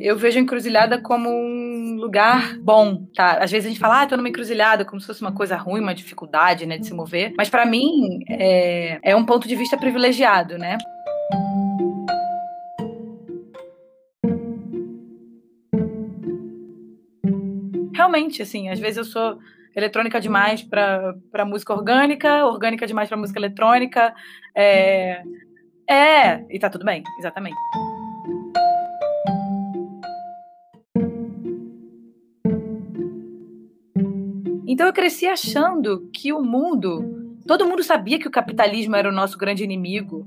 eu vejo a encruzilhada como um lugar bom, tá? Às vezes a gente fala, ah, tô numa encruzilhada, como se fosse uma coisa ruim, uma dificuldade, né, de se mover. Mas para mim, é, é um ponto de vista privilegiado, né? Realmente, assim, às vezes eu sou eletrônica demais para música orgânica, orgânica demais para música eletrônica. É, é, e tá tudo bem, exatamente. Então eu cresci achando que o mundo, todo mundo sabia que o capitalismo era o nosso grande inimigo,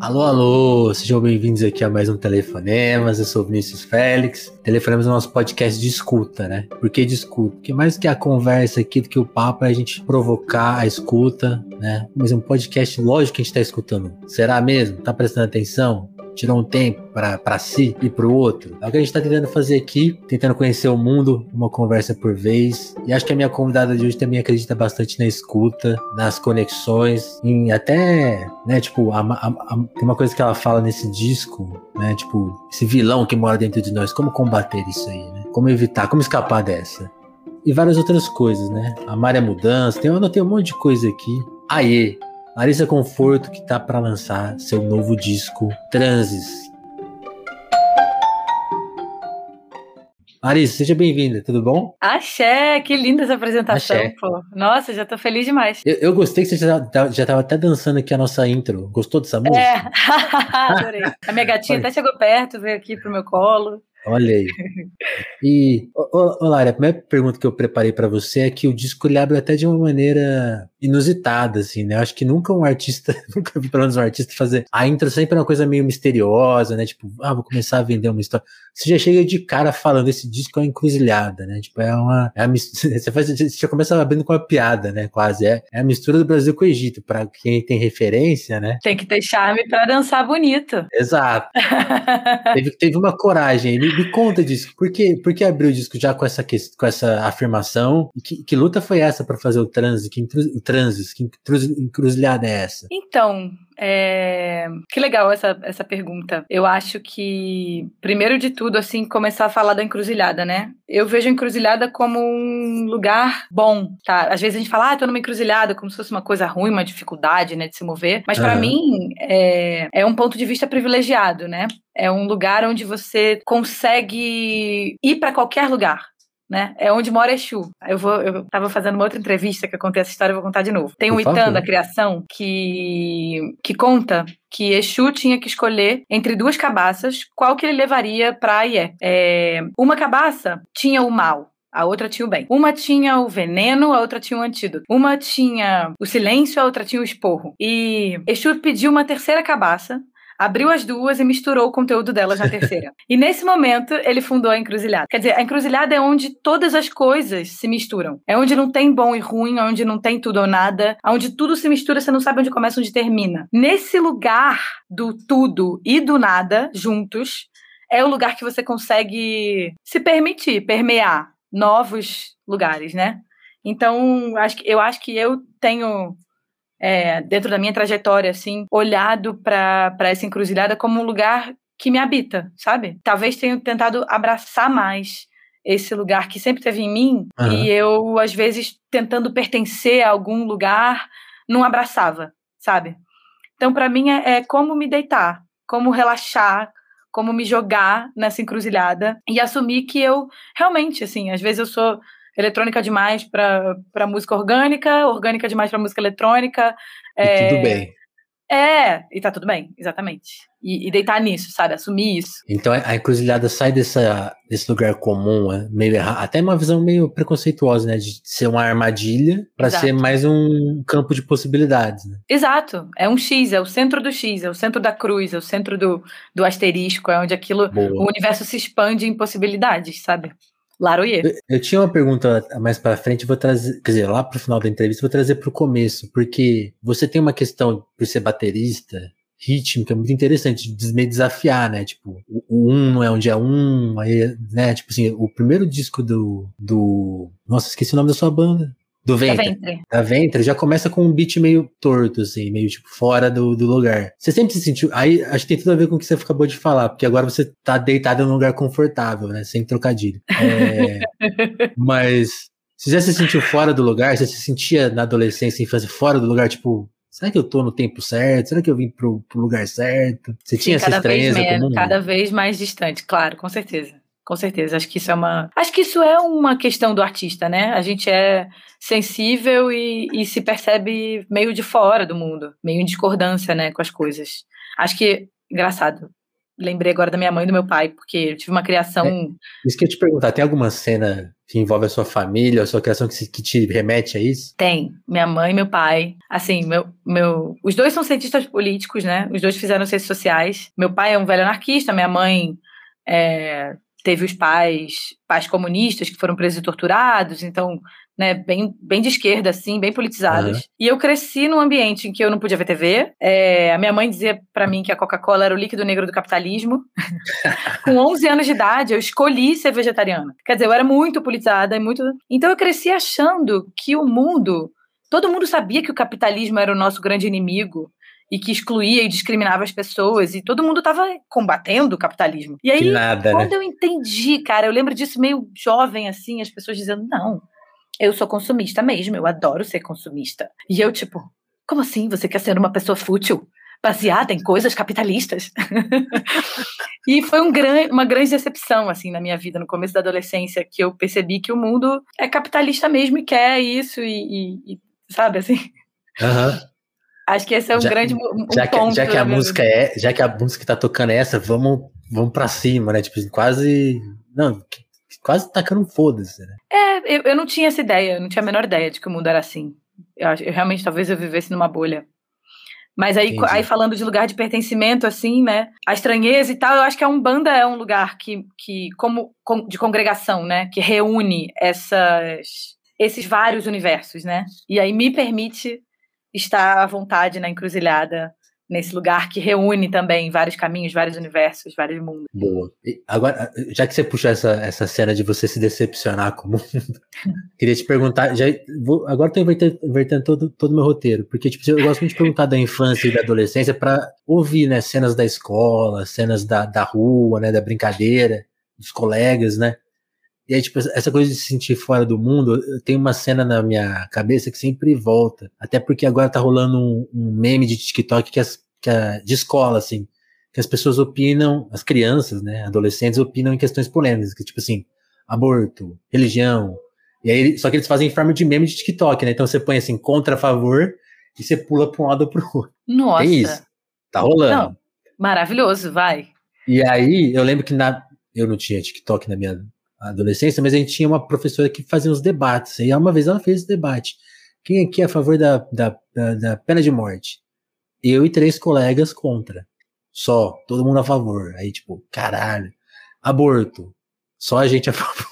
Alô, alô, sejam bem-vindos aqui a mais um Telefonemas, eu sou Vinícius Félix. Telefonemas é o nosso podcast de escuta, né? Por que de escuta? Porque mais que a conversa aqui, do que o papo, é a gente provocar a escuta, né? Mas um podcast, lógico que a gente tá escutando. Será mesmo? Tá prestando atenção? Tirou um tempo para si e para o outro. É o que a gente está tentando fazer aqui, tentando conhecer o mundo, uma conversa por vez. E acho que a minha convidada de hoje também acredita bastante na escuta, nas conexões, em até, né, tipo, a, a, a, tem uma coisa que ela fala nesse disco, né, tipo, esse vilão que mora dentro de nós, como combater isso aí, né? Como evitar, como escapar dessa. E várias outras coisas, né? Amar é mudança, tem, eu anotei um monte de coisa aqui. Aê, Larissa Conforto que tá para lançar seu novo disco Transes. Larissa, seja bem-vinda, tudo bom? Axé, que linda essa apresentação, Axé. pô. Nossa, já tô feliz demais. Eu, eu gostei que você já, já tava até dançando aqui a nossa intro. Gostou dessa música? É, adorei. A minha gatinha até chegou perto, veio aqui pro meu colo. Olha aí. E, ô, ô, Lara, a primeira pergunta que eu preparei para você é que o disco ele abre até de uma maneira inusitada, assim, né? Eu acho que nunca um artista, nunca vi pelo menos um artista fazer. A intro sempre é uma coisa meio misteriosa, né? Tipo, ah, vou começar a vender uma história. Você já chega de cara falando, esse disco é uma encruzilhada, né? Tipo, é uma. É você, faz, você já começa abrindo com uma piada, né? Quase. É, é a mistura do Brasil com o Egito. Pra quem tem referência, né? Tem que ter charme pra dançar bonito. Exato. teve, teve uma coragem. Me, me conta disso. Por que, por que abriu o disco já com essa, com essa afirmação? E que, que luta foi essa para fazer o trânsito? Que, o transes? Que encruzilhada é essa? Então, é... Que legal essa, essa pergunta. Eu acho que, primeiro de tudo, assim, começar a falar da encruzilhada, né? Eu vejo a encruzilhada como um lugar bom, tá? Às vezes a gente fala, ah, tô numa encruzilhada, como se fosse uma coisa ruim, uma dificuldade, né, de se mover. Mas para uhum. mim, é... é um ponto de vista privilegiado, né? É um lugar onde você consegue ir para qualquer lugar né? É onde mora Exu. Eu vou, eu tava fazendo uma outra entrevista que eu contei essa história, eu vou contar de novo. Tem um Itã da criação que que conta que Exu tinha que escolher entre duas cabaças qual que ele levaria para Ié. É, uma cabaça tinha o mal, a outra tinha o bem. Uma tinha o veneno, a outra tinha o antídoto. Uma tinha o silêncio, a outra tinha o esporro. E Exu pediu uma terceira cabaça abriu as duas e misturou o conteúdo delas na terceira. e nesse momento, ele fundou a encruzilhada. Quer dizer, a encruzilhada é onde todas as coisas se misturam. É onde não tem bom e ruim, é onde não tem tudo ou nada, onde tudo se mistura, você não sabe onde começa, onde termina. Nesse lugar do tudo e do nada, juntos, é o lugar que você consegue se permitir permear novos lugares, né? Então, acho que, eu acho que eu tenho é, dentro da minha trajetória, assim, olhado para essa encruzilhada como um lugar que me habita, sabe? Talvez tenha tentado abraçar mais esse lugar que sempre teve em mim uhum. e eu, às vezes, tentando pertencer a algum lugar, não abraçava, sabe? Então, para mim, é, é como me deitar, como relaxar, como me jogar nessa encruzilhada e assumir que eu realmente, assim, às vezes eu sou eletrônica demais para música orgânica, orgânica demais para música eletrônica. E é, tudo bem. É, e tá tudo bem, exatamente. E, e, deitar nisso, sabe? Assumir isso. Então a encruzilhada sai dessa, desse lugar comum, é meio errado, até uma visão meio preconceituosa, né? De ser uma armadilha para ser mais um campo de possibilidades. Né? Exato. É um X, é o centro do X, é o centro da cruz, é o centro do, do asterisco, é onde aquilo, Boa. o universo se expande em possibilidades, sabe? Laroyer. Eu, tinha uma pergunta mais para frente, vou trazer, quer dizer, lá pro final da entrevista, vou trazer pro começo, porque você tem uma questão por ser baterista, rítmica muito interessante, de meio desafiar, né? Tipo, o, o um não é onde é um, aí, né? Tipo assim, o primeiro disco do, do. Nossa, esqueci o nome da sua banda. Do ventre. Da ventre. Da ventre já começa com um beat meio torto, assim, meio tipo fora do, do lugar. Você sempre se sentiu. Aí acho que tem tudo a ver com o que você acabou de falar, porque agora você tá deitado num lugar confortável, né? Sem trocadilho. É, mas você já se sentiu fora do lugar? Você se sentia na adolescência, infância, fora do lugar, tipo, será que eu tô no tempo certo? Será que eu vim pro, pro lugar certo? Você Sim, tinha essa estranheza? Cada vez mais distante, claro, com certeza. Com certeza, acho que isso é uma. Acho que isso é uma questão do artista, né? A gente é sensível e, e se percebe meio de fora do mundo, meio em discordância, né, com as coisas. Acho que, engraçado, lembrei agora da minha mãe e do meu pai, porque eu tive uma criação. É, isso que eu te perguntar, tem alguma cena que envolve a sua família, a sua criação que, que te remete a isso? Tem. Minha mãe e meu pai. Assim, meu, meu. Os dois são cientistas políticos, né? Os dois fizeram ciências sociais. Meu pai é um velho anarquista, minha mãe é, teve os pais, pais comunistas que foram presos e torturados, então né, bem, bem de esquerda, assim, bem politizadas. Uhum. E eu cresci num ambiente em que eu não podia ver TV. É, a minha mãe dizia para mim que a Coca-Cola era o líquido negro do capitalismo. Com 11 anos de idade, eu escolhi ser vegetariana. Quer dizer, eu era muito politizada e muito. Então eu cresci achando que o mundo. Todo mundo sabia que o capitalismo era o nosso grande inimigo e que excluía e discriminava as pessoas, e todo mundo estava combatendo o capitalismo. E aí, nada, quando né? eu entendi, cara, eu lembro disso meio jovem, assim, as pessoas dizendo, não, eu sou consumista mesmo, eu adoro ser consumista. E eu, tipo, como assim? Você quer ser uma pessoa fútil? Baseada em coisas capitalistas? e foi um gran, uma grande decepção, assim, na minha vida, no começo da adolescência, que eu percebi que o mundo é capitalista mesmo e quer isso, e, e, e sabe, assim? Uhum. Acho que esse é um já, grande um já que, ponto. Já que a música vida. é, já que a música tá tocando essa, vamos, vamos para cima, né? Tipo, quase. Não, quase tacando um foda-se, né? É, eu, eu não tinha essa ideia, eu não tinha a menor ideia de que o mundo era assim. Eu, eu realmente, talvez eu vivesse numa bolha. Mas aí, aí, falando de lugar de pertencimento, assim, né? A estranheza e tal, eu acho que a Umbanda é um lugar que, que como de congregação, né? Que reúne essas, esses vários universos, né? E aí me permite estar à vontade na encruzilhada nesse lugar que reúne também vários caminhos, vários universos, vários mundos. Boa. E agora, já que você puxou essa, essa cena de você se decepcionar com o mundo, queria te perguntar, já, vou, agora estou invertendo, invertendo todo o meu roteiro, porque tipo, eu gosto muito de perguntar da infância e da adolescência para ouvir, né, cenas da escola, cenas da, da rua, né, da brincadeira, dos colegas, né, e aí, tipo, essa coisa de se sentir fora do mundo, tem uma cena na minha cabeça que sempre volta. Até porque agora tá rolando um, um meme de TikTok que, as, que é de escola, assim, que as pessoas opinam, as crianças, né, adolescentes opinam em questões polêmicas, que tipo assim, aborto, religião. E aí, só que eles fazem em forma de meme de TikTok, né? Então você põe assim, contra, a favor, e você pula pra um lado ou pro outro. Nossa. Tem isso. Tá rolando. Não, maravilhoso, vai. E aí, eu lembro que na, eu não tinha TikTok na minha adolescência, mas a gente tinha uma professora que fazia uns debates. E uma vez ela fez esse debate. Quem aqui é a favor da, da, da, da pena de morte? Eu e três colegas contra. Só, todo mundo a favor. Aí, tipo, caralho. Aborto. Só a gente a favor.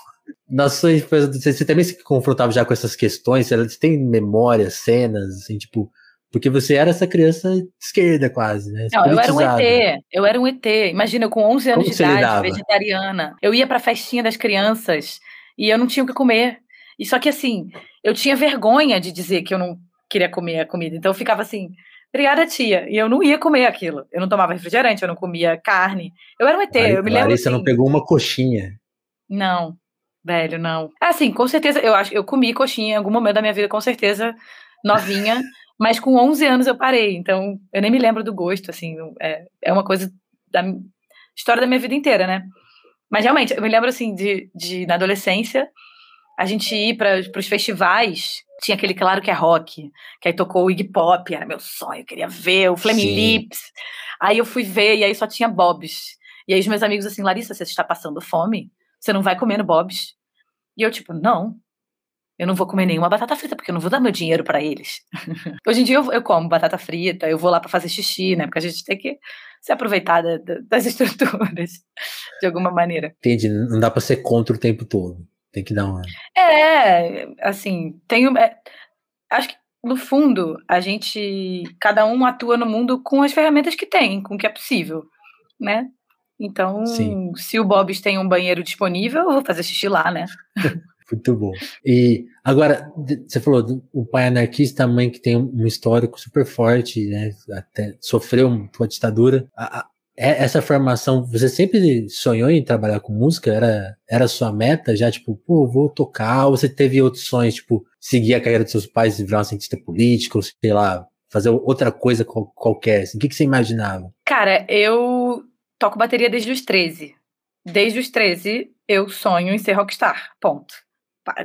Nossa, você também se confrontava já com essas questões? Você tem memórias, cenas, assim, tipo, porque você era essa criança esquerda, quase, né? Não, eu era um ET. Eu era um ET. Imagina, eu com 11 anos Como de idade, lidava? vegetariana. Eu ia pra festinha das crianças e eu não tinha o que comer. E só que, assim, eu tinha vergonha de dizer que eu não queria comer a comida. Então eu ficava assim, obrigada, tia. E eu não ia comer aquilo. Eu não tomava refrigerante, eu não comia carne. Eu era um ET. Aí, eu me lembro. Larissa assim, não pegou uma coxinha. Não, velho, não. Assim, com certeza, eu acho eu comi coxinha em algum momento da minha vida, com certeza, novinha. Mas com 11 anos eu parei, então eu nem me lembro do gosto, assim, é, é uma coisa da história da minha vida inteira, né? Mas realmente, eu me lembro, assim, de, de na adolescência, a gente ir para os festivais, tinha aquele Claro que é Rock, que aí tocou o Iggy Pop, era meu sonho, eu queria ver, o Flaming Lips. Aí eu fui ver, e aí só tinha Bobs. E aí os meus amigos assim, Larissa, você está passando fome? Você não vai comendo Bobs? E eu, tipo, não, eu não vou comer nenhuma batata frita, porque eu não vou dar meu dinheiro para eles. Hoje em dia eu, eu, como batata frita, eu vou lá para fazer xixi, né? Porque a gente tem que se aproveitar da, da, das estruturas, de alguma maneira. Entendi, não dá para ser contra o tempo todo. Tem que dar uma. É, assim, tenho. É, acho que, no fundo, a gente. Cada um atua no mundo com as ferramentas que tem, com o que é possível, né? Então, Sim. se o Bob's tem um banheiro disponível, eu vou fazer xixi lá, né? Muito bom. E agora, você falou um pai anarquista, a mãe que tem um histórico super forte, né? Até sofreu uma ditadura. A, a, é, essa formação, você sempre sonhou em trabalhar com música? Era, era sua meta já, tipo, pô, vou tocar? Ou você teve outros sonhos, tipo, seguir a carreira dos seus pais virar um cientista político, sei lá, fazer outra coisa qualquer? Assim? O que, que você imaginava? Cara, eu toco bateria desde os 13. Desde os 13, eu sonho em ser rockstar. Ponto.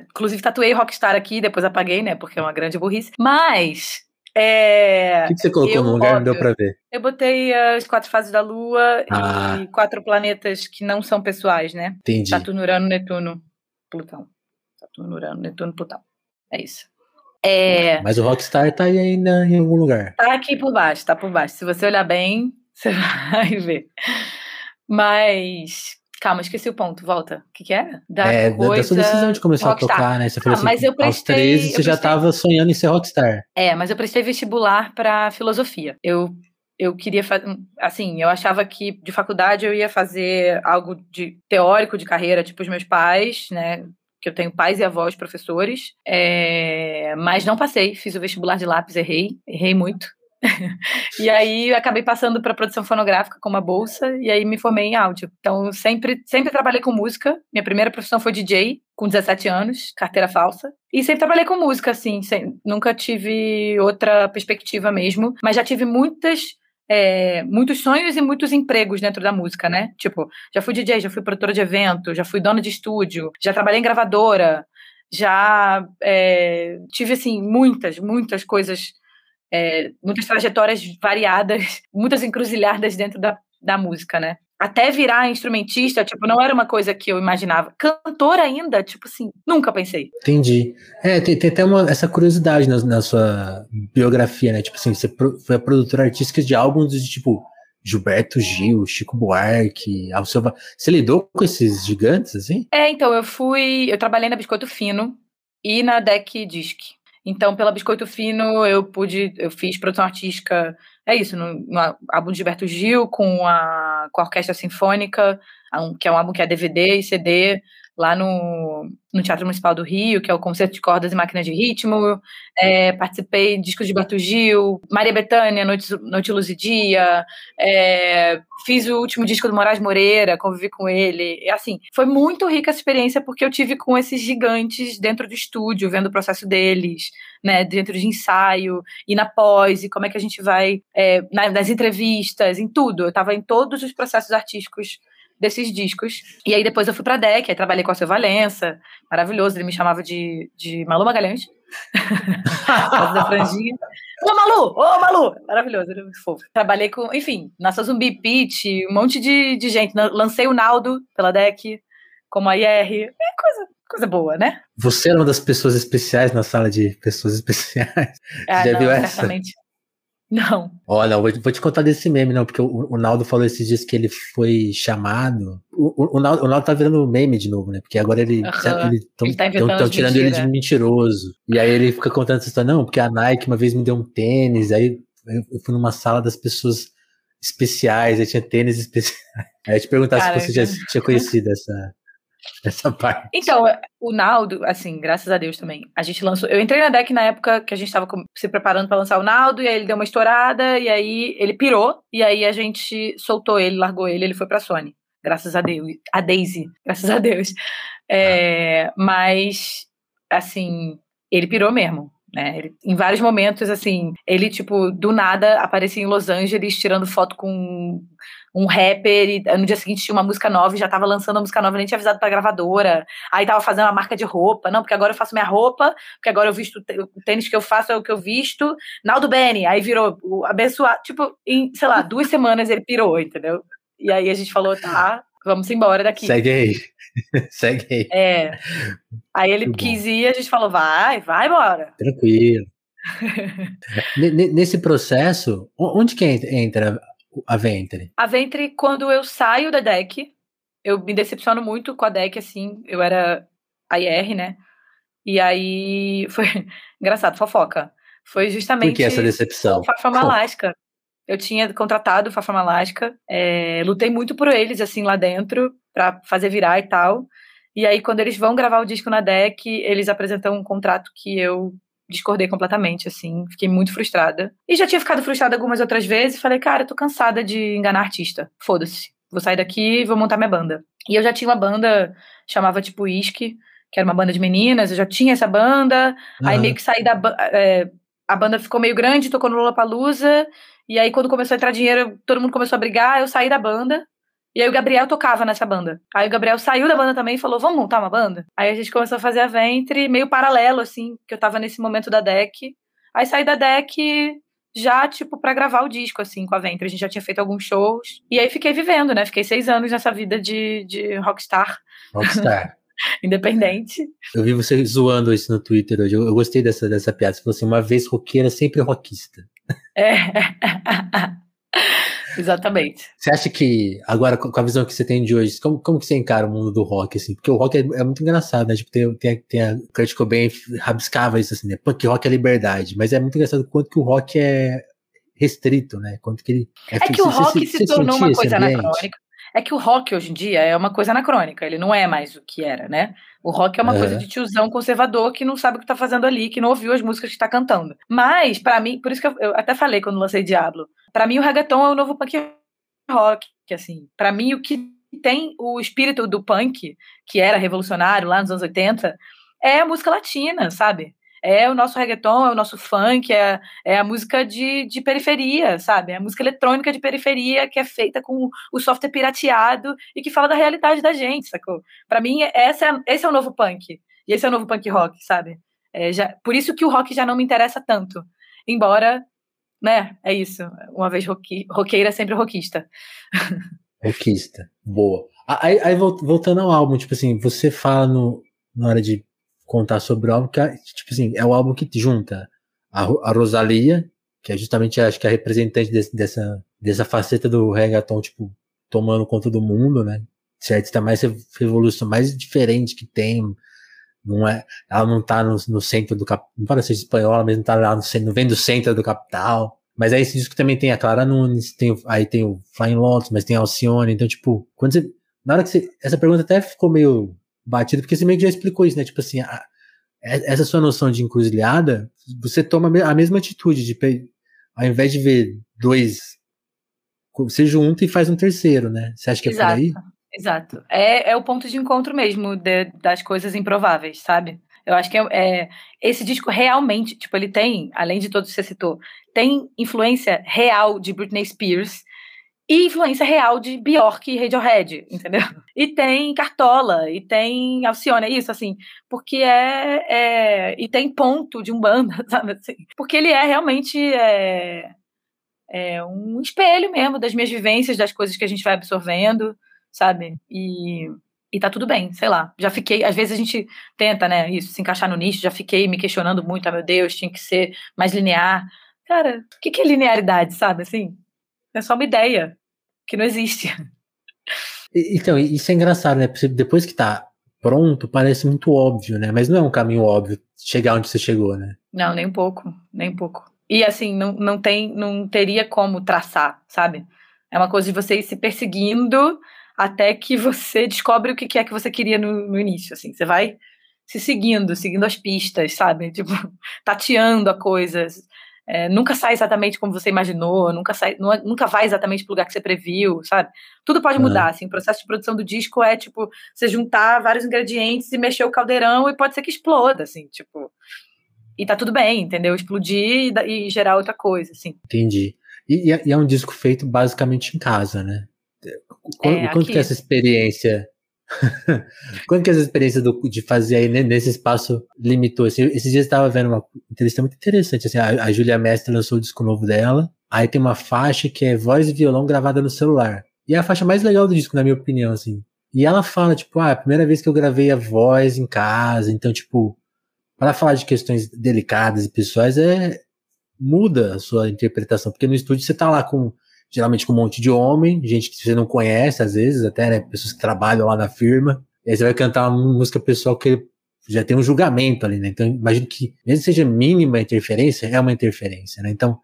Inclusive, tatuei Rockstar aqui, depois apaguei, né? Porque é uma grande burrice. Mas. É, o que, que você colocou eu, no lugar? Não deu pra ver. Eu botei as quatro fases da Lua ah. e quatro planetas que não são pessoais, né? Entendi. Saturno, Urano, Netuno, Plutão. Saturno, Urano, Netuno, Plutão. É isso. É... Mas o Rockstar tá aí ainda em algum lugar. Tá aqui por baixo, tá por baixo. Se você olhar bem, você vai ver. Mas Calma, esqueci o ponto. Volta. O que, que era? Da, é, coisa... da sua decisão de começar a tocar, né? Você falou ah, assim, mas eu prestei, aos 13 você prestei... já estava sonhando em ser rockstar. É, mas eu prestei vestibular para filosofia. Eu eu queria fazer, assim, eu achava que de faculdade eu ia fazer algo de teórico de carreira, tipo os meus pais, né? Que eu tenho pais e avós professores, é, mas não passei. Fiz o vestibular de lápis, errei, errei muito. e aí acabei passando para produção fonográfica com uma bolsa e aí me formei em áudio. Então sempre sempre trabalhei com música. Minha primeira profissão foi DJ com 17 anos, carteira falsa. E sempre trabalhei com música assim, sem, nunca tive outra perspectiva mesmo, mas já tive muitas é, muitos sonhos e muitos empregos dentro da música, né? Tipo, já fui DJ, já fui produtora de evento, já fui dona de estúdio, já trabalhei em gravadora, já é, tive, assim, muitas, muitas coisas é, muitas trajetórias variadas, muitas encruzilhadas dentro da, da música, né? Até virar instrumentista, tipo, não era uma coisa que eu imaginava. Cantor ainda, tipo assim, nunca pensei. Entendi. É, tem, tem até uma, essa curiosidade na, na, sua biografia, né? Tipo assim, você foi a produtora artística de álbuns de, tipo, Gilberto Gil, Chico Buarque, Alceu... Você lidou com esses gigantes, assim? É, então, eu fui... Eu trabalhei na Biscoito Fino e na Deck Disc. Então, pela Biscoito Fino, eu pude, eu fiz produção artística, é isso, no, no álbum de Gilberto Gil, com a, com a Orquestra Sinfônica, que é um álbum que é DVD e CD, lá no, no Teatro Municipal do Rio, que é o Concerto de Cordas e Máquinas de Ritmo. É, participei de discos de Batu Gil, Maria Bethânia, Noite, Noite Luz e Dia. É, fiz o último disco do Moraes Moreira, convivi com ele. E, assim, foi muito rica essa experiência porque eu tive com esses gigantes dentro do estúdio, vendo o processo deles, né, dentro de ensaio, e na pós, e como é que a gente vai, é, nas entrevistas, em tudo. Eu estava em todos os processos artísticos desses discos. E aí depois eu fui pra DEC, aí trabalhei com a seu Valença, maravilhoso, ele me chamava de, de Malu Magalhães. da franjinha. Ô, Malu! Ô, Malu! Maravilhoso, era muito fofo. Trabalhei com, enfim, nossa Zumbi Pitch, um monte de, de gente. Lancei o Naldo pela DEC, como a IR. É coisa, coisa boa, né? Você era uma das pessoas especiais na sala de pessoas especiais. Ah, Já não, viu essa? Certamente. Não. Olha, vou, vou te contar desse meme, não, porque o, o Naldo falou esses dias que ele foi chamado. O, o, o, Naldo, o Naldo tá virando meme de novo, né? Porque agora ele. Uhum. ele tão, ele tá tão, tão tirando ele de mentiroso. E aí ele fica contando essa história, não, porque a Nike uma vez me deu um tênis, aí eu fui numa sala das pessoas especiais, aí tinha tênis especiais. Aí eu te perguntar Cara, se você já tinha conhecido essa, essa parte. Então, o Naldo, assim, graças a Deus também, a gente lançou. Eu entrei na deck na época que a gente estava se preparando para lançar o Naldo, e aí ele deu uma estourada, e aí ele pirou, e aí a gente soltou ele, largou ele, ele foi pra Sony. Graças a Deus. A Daisy, graças a Deus. É, ah. Mas, assim, ele pirou mesmo. Né? Ele, em vários momentos, assim, ele, tipo, do nada aparecia em Los Angeles tirando foto com um rapper e no dia seguinte tinha uma música nova e já tava lançando a música nova, nem tinha avisado pra gravadora. Aí tava fazendo uma marca de roupa. Não, porque agora eu faço minha roupa, porque agora eu visto o tênis que eu faço é o que eu visto. Naldo Benny, aí virou o abençoado. Tipo, em, sei lá, duas semanas ele pirou, entendeu? E aí a gente falou, tá, vamos embora daqui. Segue aí. Segue aí. É. Aí ele Muito quis bom. ir, a gente falou, vai, vai embora. Tranquilo. Nesse processo, onde que entra a Ventre? A Ventre, quando eu saio da deck, eu me decepciono muito com a deck, assim, eu era a IR, né? E aí foi engraçado, fofoca. Foi justamente. Por que essa decepção? O Fafama Alaska. Eu tinha contratado o Fafama Alaska, é, lutei muito por eles, assim, lá dentro, para fazer virar e tal. E aí, quando eles vão gravar o disco na DEC, eles apresentam um contrato que eu discordei completamente, assim, fiquei muito frustrada. E já tinha ficado frustrada algumas outras vezes, falei, cara, eu tô cansada de enganar artista, foda-se, vou sair daqui e vou montar minha banda. E eu já tinha uma banda, chamava tipo Whisky, que era uma banda de meninas, eu já tinha essa banda, uhum. aí meio que saí da banda, é, a banda ficou meio grande, tocou no Lollapalooza, e aí quando começou a entrar dinheiro, todo mundo começou a brigar, eu saí da banda, e aí o Gabriel tocava nessa banda. Aí o Gabriel saiu da banda também e falou: vamos montar uma banda? Aí a gente começou a fazer a Ventre, meio paralelo, assim, que eu tava nesse momento da deck. Aí saí da deck já, tipo, para gravar o disco, assim, com a Ventre. A gente já tinha feito alguns shows. E aí fiquei vivendo, né? Fiquei seis anos nessa vida de, de rockstar. Rockstar. Independente. Eu vi você zoando isso no Twitter hoje. Eu, eu gostei dessa, dessa piada. Você falou assim: uma vez roqueira, sempre rockista. É. Exatamente. Você acha que, agora, com a visão que você tem de hoje, como, como que você encara o mundo do rock, assim? Porque o rock é, é muito engraçado, né? Tipo, tem, tem, tem a Kurt Cobain rabiscava isso, assim, né? Punk rock é liberdade, mas é muito engraçado quanto que o rock é restrito, né? Quanto que ele... É, é que o rock se, se tornou uma coisa anacrônica. É que o rock hoje em dia é uma coisa anacrônica, ele não é mais o que era, né? O rock é uma é. coisa de tiozão conservador que não sabe o que tá fazendo ali, que não ouviu as músicas que tá cantando. Mas, para mim, por isso que eu, eu, até falei quando lancei Diablo, para mim o reggaeton é o novo punk rock, que assim, para mim o que tem o espírito do punk, que era revolucionário lá nos anos 80, é a música latina, sabe? É o nosso reggaeton, é o nosso funk, é, é a música de, de periferia, sabe? É a música eletrônica de periferia que é feita com o software pirateado e que fala da realidade da gente, sacou? Para mim, essa é, esse é o novo punk. E esse é o novo punk rock, sabe? É, já, por isso que o rock já não me interessa tanto. Embora, né, é isso. Uma vez roque, roqueira, sempre rockista. Rockista, boa. Aí, aí, voltando ao álbum, tipo assim, você fala no, na hora de contar sobre o álbum, que é, tipo assim, é o álbum que junta a, a Rosalia, que é justamente, acho que a representante desse, dessa, dessa faceta do reggaeton, tipo, tomando conta do mundo, né? Certo? Está mais revolução, mais diferente que tem. Não é, ela não tá no, no centro do capital, não parece ser espanhola, mas não tá lá no centro, não vem do centro do capital. Mas aí esse disco também tem a Clara Nunes, tem, aí tem o Flying Lotus, mas tem a Alcione, então tipo, quando você, na hora que você, essa pergunta até ficou meio batido, porque você meio que já explicou isso, né? Tipo assim, a, essa sua noção de encruzilhada, você toma a mesma atitude de, ao invés de ver dois, você junta e faz um terceiro, né? Você acha que Exato. é por aí? Exato. É, é o ponto de encontro mesmo de, das coisas improváveis, sabe? Eu acho que é, é, esse disco realmente, tipo, ele tem, além de todos que você citou, tem influência real de Britney Spears e influência real de Bjork e Radiohead, entendeu? E tem Cartola, e tem Alcione, é isso, assim, porque é, é e tem ponto de um banda, sabe assim, porque ele é realmente é, é um espelho mesmo das minhas vivências, das coisas que a gente vai absorvendo, sabe? E e tá tudo bem, sei lá. Já fiquei, às vezes a gente tenta, né, isso, se encaixar no nicho, já fiquei me questionando muito, ah, meu Deus, tinha que ser mais linear. Cara, o que, que é linearidade, sabe, assim? É só uma ideia que não existe. Então, isso é engraçado, né? Depois que tá pronto, parece muito óbvio, né? Mas não é um caminho óbvio chegar onde você chegou, né? Não, nem um pouco, nem um pouco. E assim, não, não tem, não teria como traçar, sabe? É uma coisa de você ir se perseguindo até que você descobre o que é que você queria no, no início, assim. Você vai se seguindo, seguindo as pistas, sabe? Tipo, tateando a coisa, é, nunca sai exatamente como você imaginou, nunca, sai, nunca vai exatamente para o lugar que você previu, sabe? Tudo pode mudar, assim. O processo de produção do disco é, tipo, você juntar vários ingredientes e mexer o caldeirão e pode ser que exploda, assim, tipo... E tá tudo bem, entendeu? Explodir e, e gerar outra coisa, assim. Entendi. E, e, é um disco feito basicamente em casa, né? Quanto, é, quanto que é essa experiência Quando que essa experiência do, de fazer aí nesse espaço limitou? Assim, esses dias eu estava vendo uma entrevista muito interessante. Assim, a, a Julia Mestre lançou o disco novo dela. Aí tem uma faixa que é voz e violão gravada no celular. E é a faixa mais legal do disco, na minha opinião, assim. E ela fala, tipo, ah, a primeira vez que eu gravei a voz em casa. Então, tipo, para falar de questões delicadas e pessoais, é muda a sua interpretação. Porque no estúdio você tá lá com geralmente com um monte de homem, gente que você não conhece, às vezes, até, né? Pessoas que trabalham lá na firma. E aí você vai cantar uma música pessoal que já tem um julgamento ali, né? Então, imagino que, mesmo que seja mínima interferência, é uma interferência, né? Então,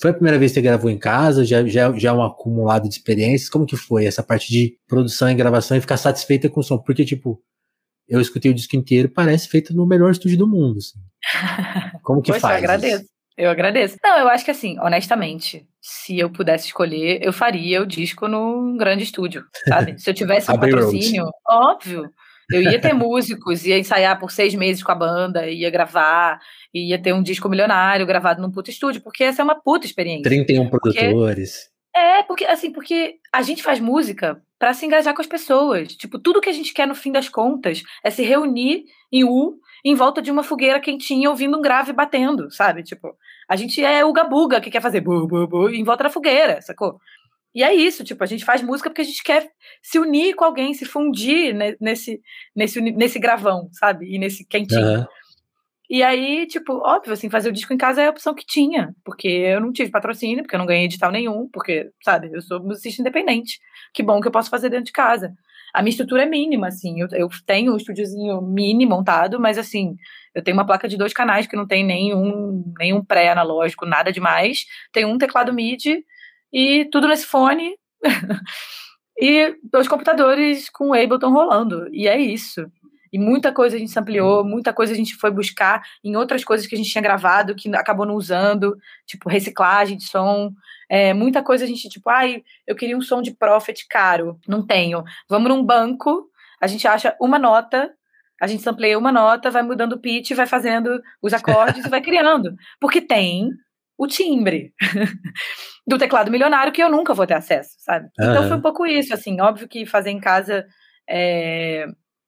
foi a primeira vez que você gravou em casa? Já, já, já é um acumulado de experiências? Como que foi essa parte de produção e gravação e ficar satisfeita com o som? Porque, tipo, eu escutei o disco inteiro, parece feito no melhor estúdio do mundo. Assim. Como que Poxa, faz? Eu agradeço. Isso? Eu agradeço. Não, eu acho que assim, honestamente, se eu pudesse escolher, eu faria o disco num grande estúdio, sabe? Se eu tivesse um patrocínio, óbvio. Eu ia ter músicos, ia ensaiar por seis meses com a banda, ia gravar, ia ter um disco milionário gravado num puto estúdio, porque essa é uma puta experiência. 31 produtores. Porque, é, porque assim, porque a gente faz música para se engajar com as pessoas. Tipo, tudo que a gente quer no fim das contas é se reunir em U em volta de uma fogueira quentinha ouvindo um grave batendo, sabe? Tipo, a gente é o gabuga que quer fazer bu, bu, bu, em volta da fogueira, sacou? E é isso, tipo, a gente faz música porque a gente quer se unir com alguém, se fundir nesse, nesse, nesse gravão, sabe? E nesse quentinho. Uhum. E aí, tipo, óbvio, assim, fazer o disco em casa é a opção que tinha, porque eu não tive patrocínio, porque eu não ganhei edital nenhum, porque, sabe, eu sou musicista independente. Que bom que eu posso fazer dentro de casa. A minha estrutura é mínima, assim, eu, eu tenho um estúdiozinho mini montado, mas, assim, eu tenho uma placa de dois canais que não tem nenhum, nenhum pré-analógico, nada demais. Tem um teclado MIDI e tudo nesse fone. e dois computadores com o Ableton rolando. E é isso. E muita coisa a gente ampliou, muita coisa a gente foi buscar em outras coisas que a gente tinha gravado que acabou não usando, tipo reciclagem de som. É, muita coisa a gente, tipo, ai, eu queria um som de Prophet caro, não tenho. Vamos num banco, a gente acha uma nota, a gente sampleia uma nota, vai mudando o pitch, vai fazendo os acordes e vai criando. Porque tem o timbre do teclado milionário que eu nunca vou ter acesso, sabe? Uhum. Então foi um pouco isso, assim, óbvio que fazer em casa é,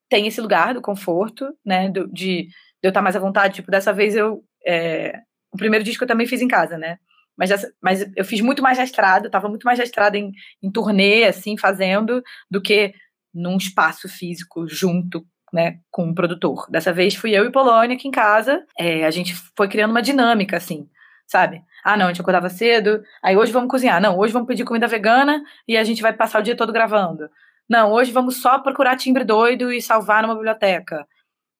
tem esse lugar do conforto, né, do, de, de, eu estar mais à vontade, tipo, dessa vez eu, é, o primeiro disco eu também fiz em casa, né, mas, mas eu fiz muito mais estrada, eu tava muito mais estrada em, em turnê, assim, fazendo, do que num espaço físico junto né, com um produtor. Dessa vez fui eu e Polônia aqui em casa. É, a gente foi criando uma dinâmica, assim, sabe? Ah, não, a gente acordava cedo, aí hoje vamos cozinhar. Não, hoje vamos pedir comida vegana e a gente vai passar o dia todo gravando. Não, hoje vamos só procurar timbre doido e salvar numa biblioteca.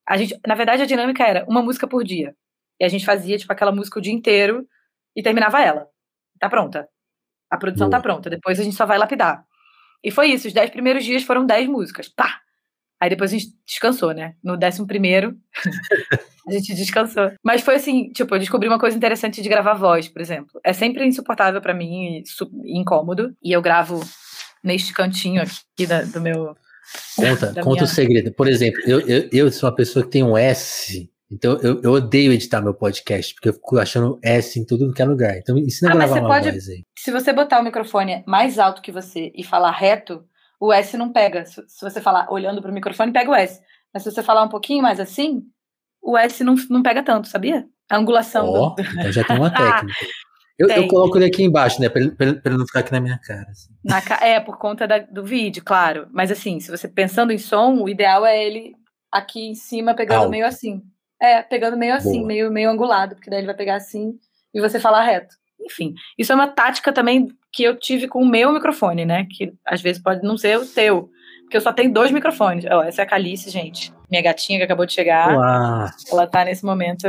A gente, na verdade, a dinâmica era uma música por dia. E a gente fazia, tipo, aquela música o dia inteiro e terminava ela. Tá pronta. A produção tá Boa. tá pronta. Depois a gente só vai lapidar. E foi isso. Os dez primeiros dias foram dez músicas. Pá! Aí depois a gente descansou, né? No décimo primeiro, a gente descansou. Mas foi assim, tipo, eu descobri uma coisa interessante de gravar voz, por exemplo. É sempre insuportável para mim e incômodo. E eu gravo neste cantinho aqui da, do meu. Conta, conta minha... o segredo. Por exemplo, eu, eu, eu sou uma pessoa que tem um S então eu, eu, odeio editar meu podcast, porque eu fico achando S em tudo que é lugar. Então ensina ah, a gravar uma pode, voz aí. Se você botar o microfone mais alto que você e falar reto, o S não pega. Se, se você falar olhando para o microfone, pega o S. Mas se você falar um pouquinho mais assim, o S não, não pega tanto, sabia? A angulação. Oh, do... Então já tem uma técnica. Eu, eu, coloco ele aqui embaixo, né? Pra ele, pra ele não ficar aqui na minha cara. Assim. Na ca... É, por conta da, do vídeo, claro. Mas assim, se você pensando em som, o ideal é ele aqui em cima pegando Alto. meio assim. É, pegando meio assim, meio, meio angulado, porque daí ele vai pegar assim e você falar reto. Enfim, isso é uma tática também que eu tive com o meu microfone, né? Que às vezes pode não ser o teu. Porque eu só tenho dois microfones. Ó, essa é a Calice, gente. Minha gatinha que acabou de chegar. Uau. Ela tá nesse momento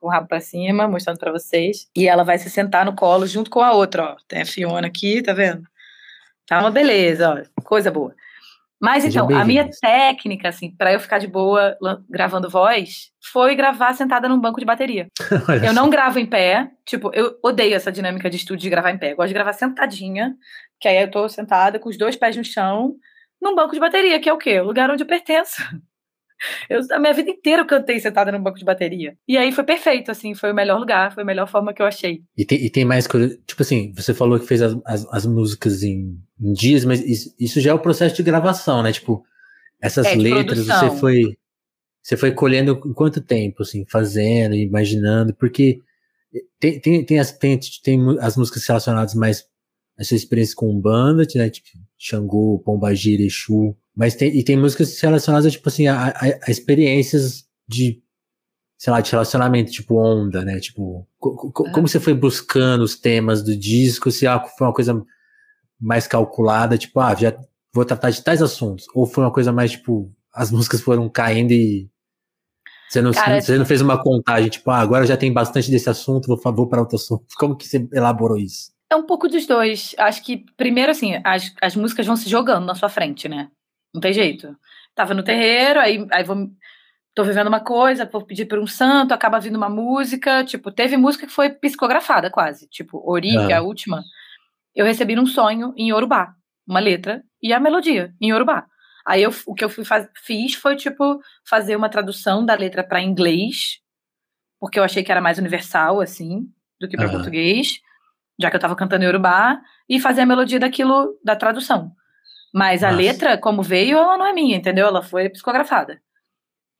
com o rabo pra cima, mostrando para vocês. E ela vai se sentar no colo junto com a outra, ó. Tem a Fiona aqui, tá vendo? Tá uma beleza, ó. Coisa boa. Mas então, a minha técnica, assim, para eu ficar de boa gravando voz, foi gravar sentada num banco de bateria. eu não gravo em pé, tipo, eu odeio essa dinâmica de estúdio de gravar em pé. Eu gosto de gravar sentadinha, que aí eu tô sentada com os dois pés no chão, num banco de bateria, que é o quê? O lugar onde eu pertenço. Eu, a minha vida inteira eu cantei sentada num banco de bateria. E aí foi perfeito, assim, foi o melhor lugar, foi a melhor forma que eu achei. E tem, e tem mais coisa, tipo assim, você falou que fez as, as, as músicas em, em, dias, mas isso, isso, já é o processo de gravação, né? Tipo, essas é, letras produção. você foi você foi colhendo em quanto tempo, assim, fazendo, imaginando, porque tem, tem, tem, as, tem, tem as músicas relacionadas mais a sua experiência com banda, né? Tipo, Xangô, Pombagira, Exu, mas tem, e tem músicas relacionadas, tipo assim, a, a, a, experiências de, sei lá, de relacionamento, tipo onda, né? Tipo, co, co, como você foi buscando os temas do disco, se foi uma coisa mais calculada, tipo, ah, já vou tratar de tais assuntos, ou foi uma coisa mais, tipo, as músicas foram caindo e você não, Cara, você não fez uma contagem, tipo, ah, agora já tem bastante desse assunto, vou, vou para outro assunto. Como que você elaborou isso? É um pouco dos dois. Acho que, primeiro, assim, as, as músicas vão se jogando na sua frente, né? Não tem jeito. tava no terreiro, aí, aí vou, tô vivendo uma coisa, vou pedir por um santo, acaba vindo uma música, tipo, teve música que foi psicografada quase, tipo, Ori, ah. que é a última, eu recebi num sonho em Yorubá, uma letra e a melodia em Yorubá. Aí eu, o que eu faz, fiz foi, tipo, fazer uma tradução da letra para inglês, porque eu achei que era mais universal, assim, do que para uhum. português, já que eu tava cantando em Yorubá, e fazer a melodia daquilo, da tradução. Mas Nossa. a letra, como veio, ela não é minha, entendeu? Ela foi psicografada.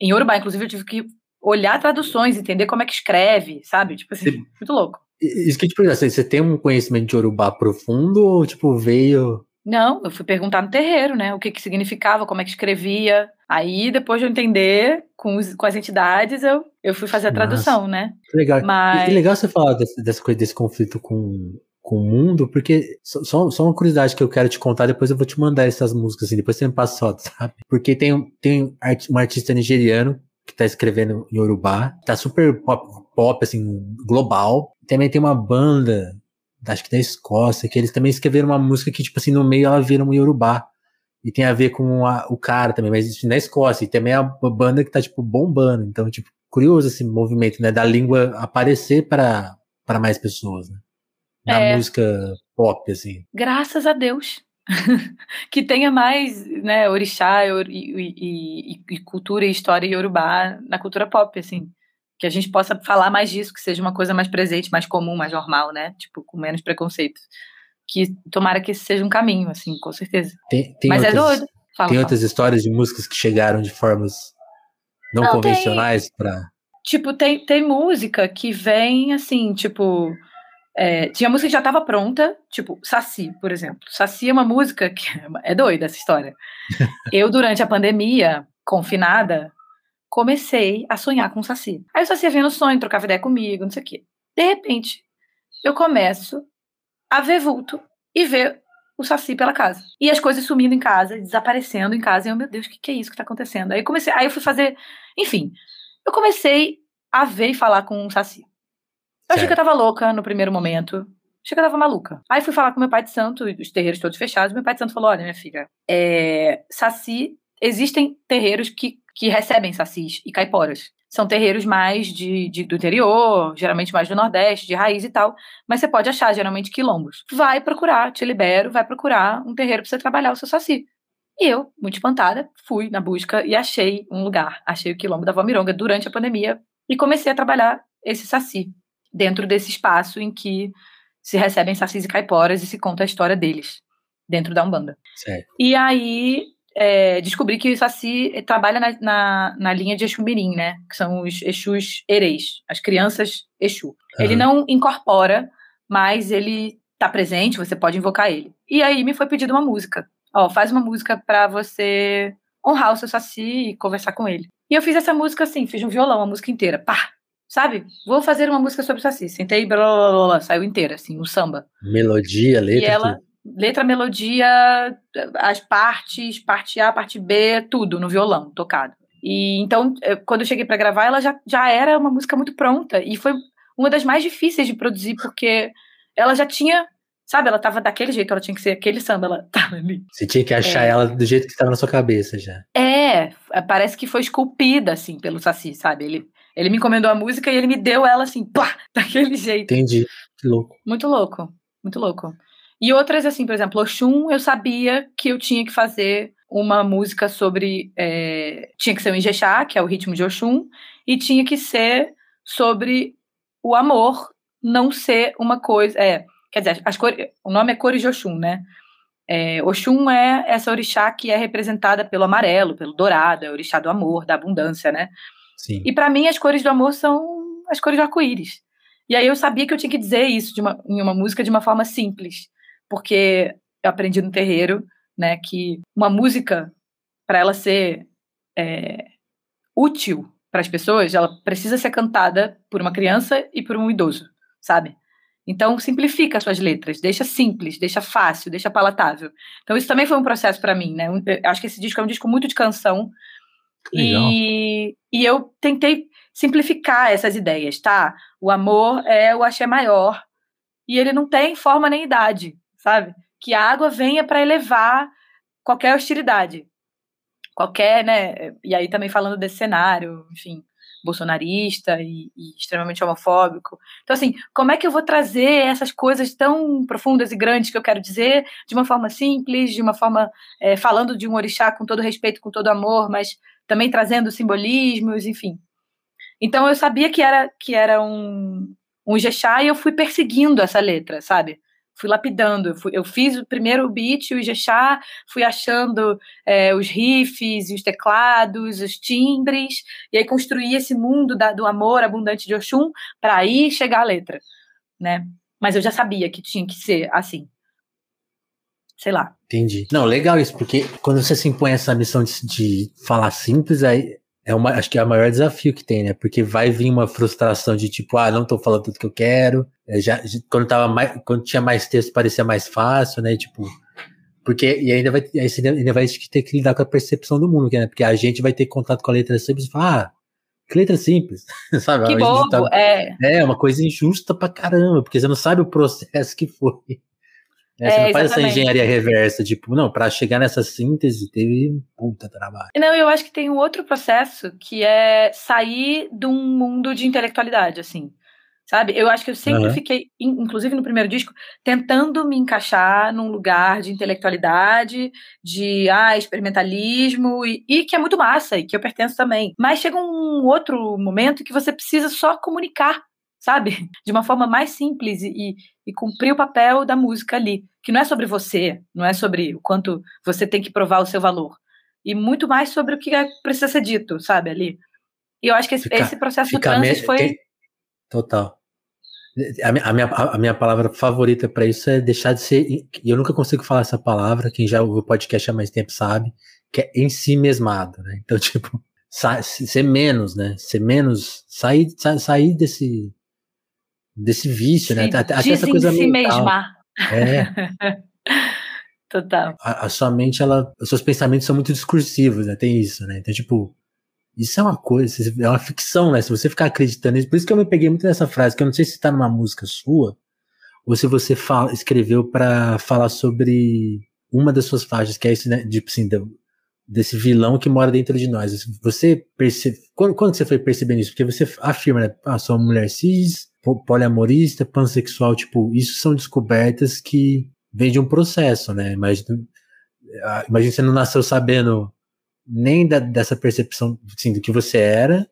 Em Yorubá, inclusive, eu tive que olhar traduções, entender como é que escreve, sabe? Tipo assim, muito louco. Isso que te pergunto, assim, você tem um conhecimento de Yorubá profundo ou, tipo, veio... Não, eu fui perguntar no terreiro, né? O que que significava, como é que escrevia. Aí, depois de eu entender com, os, com as entidades, eu, eu fui fazer a tradução, Nossa, né? Legal. Mas... E, legal você falar desse, dessa coisa, desse conflito com, com o mundo, porque só, só uma curiosidade que eu quero te contar, depois eu vou te mandar essas músicas, assim, depois você me passa foto, sabe? Porque tem, tem um artista nigeriano que tá escrevendo em Urubá, tá super pop, pop, assim, global. Também tem uma banda, acho que da Escócia, que eles também escreveram uma música que, tipo assim, no meio ela vira um Yorubá. E tem a ver com a, o cara também, mas na Escócia. E também é uma banda que tá, tipo, bombando. Então, tipo, curioso esse movimento, né? Da língua aparecer para mais pessoas, né? Na é. música pop, assim. Graças a Deus. que tenha mais né, orixá e, e, e, cultura e história iorubá na cultura pop, assim. Que a gente possa falar mais disso, que seja uma coisa mais presente, mais comum, mais normal, né? Tipo, com menos preconceitos. Que tomara que esse seja um caminho, assim, com certeza. Tem, tem Mas é outras, é doido. Fala, tem fala. outras histórias de músicas que chegaram de formas não, não convencionais para Tipo, tem, tem música que vem assim, tipo é, tinha música que já estava pronta, tipo Saci, por exemplo. Saci é uma música que é doida essa história. Eu, durante a pandemia, confinada, comecei a sonhar com o Saci. Aí o Saci vinha no sonho, trocava ideia comigo, não sei o quê. De repente, eu começo a ver vulto e ver o Saci pela casa. E as coisas sumindo em casa, desaparecendo em casa. E eu, meu Deus, o que, que é isso que tá acontecendo? Aí comecei, aí eu fui fazer, enfim, eu comecei a ver e falar com o Saci. Eu achei que eu tava louca no primeiro momento. Achei que eu tava maluca. Aí fui falar com meu pai de santo, os terreiros todos fechados. Meu pai de santo falou: olha, minha filha, é, saci. Existem terreiros que, que recebem sacis e caiporas. São terreiros mais de, de, do interior, geralmente mais do Nordeste, de raiz e tal. Mas você pode achar, geralmente, quilombos. Vai procurar, te libero, vai procurar um terreiro pra você trabalhar o seu saci. E eu, muito espantada, fui na busca e achei um lugar. Achei o quilombo da Valmironga durante a pandemia e comecei a trabalhar esse saci dentro desse espaço em que se recebem sacis e caiporas e se conta a história deles dentro da Umbanda. Certo. E aí é, descobri que o Saci trabalha na, na, na, linha de Exumirim, né? Que são os Exus Ereis, as crianças Exu. Uhum. Ele não incorpora, mas ele tá presente, você pode invocar ele. E aí me foi pedido uma música. Ó, faz uma música para você honrar o seu Saci e conversar com ele. E eu fiz essa música assim, fiz um violão, a música inteira. Pá! Sabe? Vou fazer uma música sobre o Saci. Sentei blá, blá, blá, blá, saiu inteira, assim, um samba. Melodia, letra. E ela, letra, melodia, as partes, parte A, parte B, tudo no violão, tocado. E então, quando eu cheguei para gravar, ela já, já era uma música muito pronta. E foi uma das mais difíceis de produzir, porque ela já tinha Sabe, ela tava daquele jeito, ela tinha que ser aquele samba, ela tava ali. Você tinha que achar é. ela do jeito que estava na sua cabeça já. É, parece que foi esculpida, assim, pelo Saci, sabe? Ele, ele me encomendou a música e ele me deu ela assim, pá, daquele jeito. Entendi. Que louco. Muito louco, muito louco. E outras, assim, por exemplo, Oxum, eu sabia que eu tinha que fazer uma música sobre. É, tinha que ser o Injexá, que é o ritmo de Oxum, e tinha que ser sobre o amor não ser uma coisa. É, quer dizer, as cor, o nome é Cores de Oxum, né? É, Oxum é essa orixá que é representada pelo amarelo, pelo dourado, é o orixá do amor, da abundância, né? Sim. E para mim as cores do amor são as cores do arco-íris. E aí eu sabia que eu tinha que dizer isso uma, em uma música de uma forma simples, porque eu aprendi no terreiro, né, que uma música para ela ser é, útil para as pessoas, ela precisa ser cantada por uma criança e por um idoso, sabe? Então simplifica as suas letras, deixa simples, deixa fácil, deixa palatável. Então isso também foi um processo para mim, né? Eu acho que esse disco é um disco muito de canção, e, e eu tentei simplificar essas ideias, tá? O amor é o axé maior e ele não tem forma nem idade, sabe? Que a água venha para elevar qualquer hostilidade. qualquer, né? E aí também falando desse cenário, enfim, bolsonarista e, e, extremamente homofóbico. Então, assim, como é que eu vou trazer essas coisas tão profundas e grandes que eu quero dizer de uma forma simples, de uma forma é, falando de um orixá com todo respeito, com todo amor, mas também trazendo simbolismos, enfim. Então, eu sabia que era que era um um Ijexá e eu fui perseguindo essa letra, sabe? fui lapidando. Eu, fui, eu fiz o primeiro beat, o Ijexá, fui achando é, os riffs, os teclados, os timbres, e aí construí esse mundo da, do amor abundante de Oxum para aí chegar à letra, né? Mas eu já sabia que tinha que ser assim. Sei lá. Entendi. Não, legal isso, porque quando você se impõe essa missão de, de falar simples, aí é uma, acho que é o maior desafio que tem, né? Porque vai vir uma frustração de tipo, ah, não tô falando tudo que eu quero. É, já, quando, tava mais, quando tinha mais texto parecia mais fácil, né? Tipo, porque, e ainda vai, aí você ainda vai ter que lidar com a percepção do mundo, né? Porque a gente vai ter contato com a letra simples e falar, ah, que letra simples, sabe? Que bobo, tá, é. É, uma coisa injusta pra caramba, porque você não sabe o processo que foi. Né? Você é, não faz exatamente. essa engenharia reversa, tipo, não, para chegar nessa síntese teve um puta trabalho. Não, eu acho que tem um outro processo que é sair de um mundo de intelectualidade, assim. Sabe? Eu acho que eu sempre uhum. fiquei, inclusive no primeiro disco, tentando me encaixar num lugar de intelectualidade, de ah, experimentalismo, e, e que é muito massa, e que eu pertenço também. Mas chega um outro momento que você precisa só comunicar sabe? De uma forma mais simples e, e cumprir o papel da música ali, que não é sobre você, não é sobre o quanto você tem que provar o seu valor, e muito mais sobre o que é, precisa ser dito, sabe, ali. E eu acho que esse, fica, esse processo do trânsito foi... Total. A minha, a minha, a minha palavra favorita para isso é deixar de ser. E eu nunca consigo falar essa palavra, quem já ouviu o podcast há mais tempo sabe, que é em si mesmado, né? Então, tipo, ser menos, né? Ser menos. Sair, sair desse, desse vício, né? Até, até essa coisa si mental. mesma. É. Total. A, a, sua mente, ela, os seus pensamentos são muito discursivos, né? Tem isso, né? Então, tipo, isso é uma coisa, é uma ficção, né? Se você ficar acreditando nisso, por isso que eu me peguei muito nessa frase, que eu não sei se tá numa música sua, ou se você fala, escreveu para falar sobre uma das suas faixas, que é esse, né? Tipo assim, desse vilão que mora dentro de nós. Você percebe. Quando, quando você foi percebendo isso? Porque você afirma, né? Ah, sou uma mulher cis, poliamorista, pansexual, tipo, isso são descobertas que vêm de um processo, né? Imagina, imagina você não nasceu sabendo nem da, dessa percepção assim, do que você era,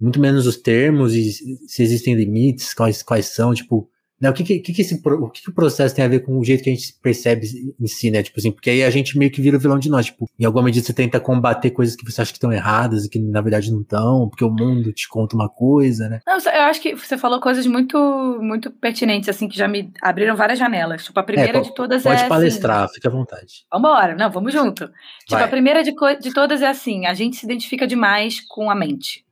muito menos os termos e se existem limites, quais, quais são, tipo, né, o que que, que, esse, o que, que, o processo tem a ver com o jeito que a gente percebe em si, né? Tipo assim, porque aí a gente meio que vira o vilão de nós. Tipo, em alguma medida você tenta combater coisas que você acha que estão erradas e que na verdade não estão, porque o mundo te conta uma coisa, né? Não, eu acho que você falou coisas muito, muito pertinentes, assim, que já me abriram várias janelas. Tipo, a primeira é, de todas pode é. Pode assim, palestrar, assim, fica à vontade. Vambora, não, vamos junto. Tipo, Vai. a primeira de, de todas é assim: a gente se identifica demais com a mente.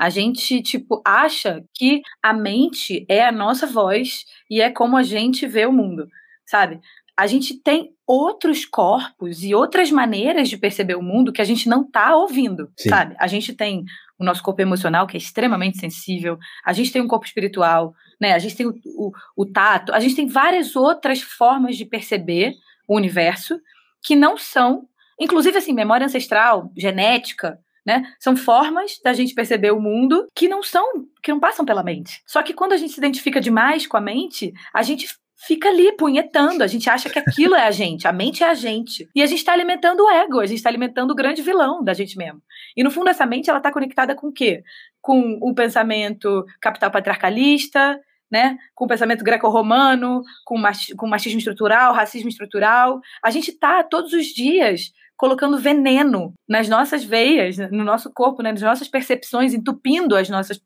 A gente, tipo, acha que a mente é a nossa voz e é como a gente vê o mundo, sabe? A gente tem outros corpos e outras maneiras de perceber o mundo que a gente não tá ouvindo, Sim. sabe? A gente tem o nosso corpo emocional, que é extremamente sensível, a gente tem um corpo espiritual, né? A gente tem o, o, o tato, a gente tem várias outras formas de perceber o universo que não são, inclusive assim, memória ancestral, genética, né? São formas da gente perceber o mundo que não são, que não passam pela mente. Só que quando a gente se identifica demais com a mente, a gente fica ali punhetando, a gente acha que aquilo é a gente, a mente é a gente. E a gente está alimentando o ego, a gente está alimentando o grande vilão da gente mesmo. E no fundo essa mente ela está conectada com o quê? Com o pensamento capital patriarcalista, né? Com o pensamento greco-romano, com, com machismo estrutural, racismo estrutural. A gente está todos os dias colocando veneno nas nossas veias, no nosso corpo, né, nas nossas percepções, entupindo as nossas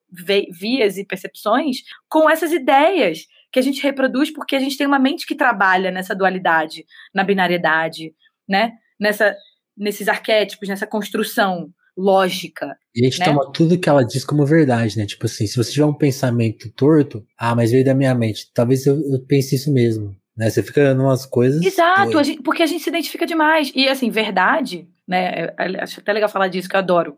vias e percepções com essas ideias que a gente reproduz porque a gente tem uma mente que trabalha nessa dualidade, na binariedade, né? Nessa, nesses arquétipos, nessa construção lógica. E a gente né? toma tudo que ela diz como verdade, né? Tipo assim, se você tiver um pensamento torto, ah, mas veio da minha mente, talvez eu, eu pense isso mesmo. Né? Você fica numas coisas. Exato, a gente, porque a gente se identifica demais. E assim, verdade, né? É, é, acho até legal falar disso, que eu adoro.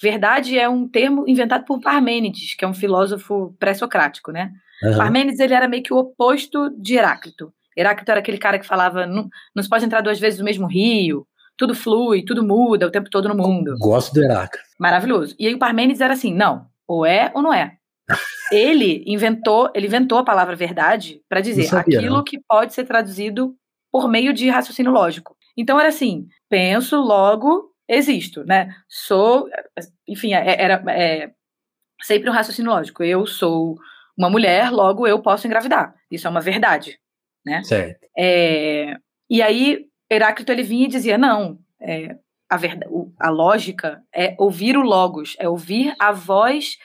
Verdade é um termo inventado por Parmênides, que é um filósofo pré-socrático, né? Uhum. Parmênides ele era meio que o oposto de Heráclito. Heráclito era aquele cara que falava, não, não se pode entrar duas vezes no mesmo rio, tudo flui, tudo muda o tempo todo no mundo. Gosto do Heráclito. Maravilhoso. E aí o Parmênides era assim, não, ou é ou não é. Ele inventou, ele inventou a palavra verdade para dizer sabia, aquilo não. que pode ser traduzido por meio de raciocínio lógico. Então era assim, penso, logo existo, né? Sou, enfim, é, era é, sempre um raciocínio lógico. Eu sou uma mulher, logo eu posso engravidar. Isso é uma verdade, né? Certo. É, e aí Heráclito ele vinha e dizia não, é, a, verdade, a lógica é ouvir o logos, é ouvir a voz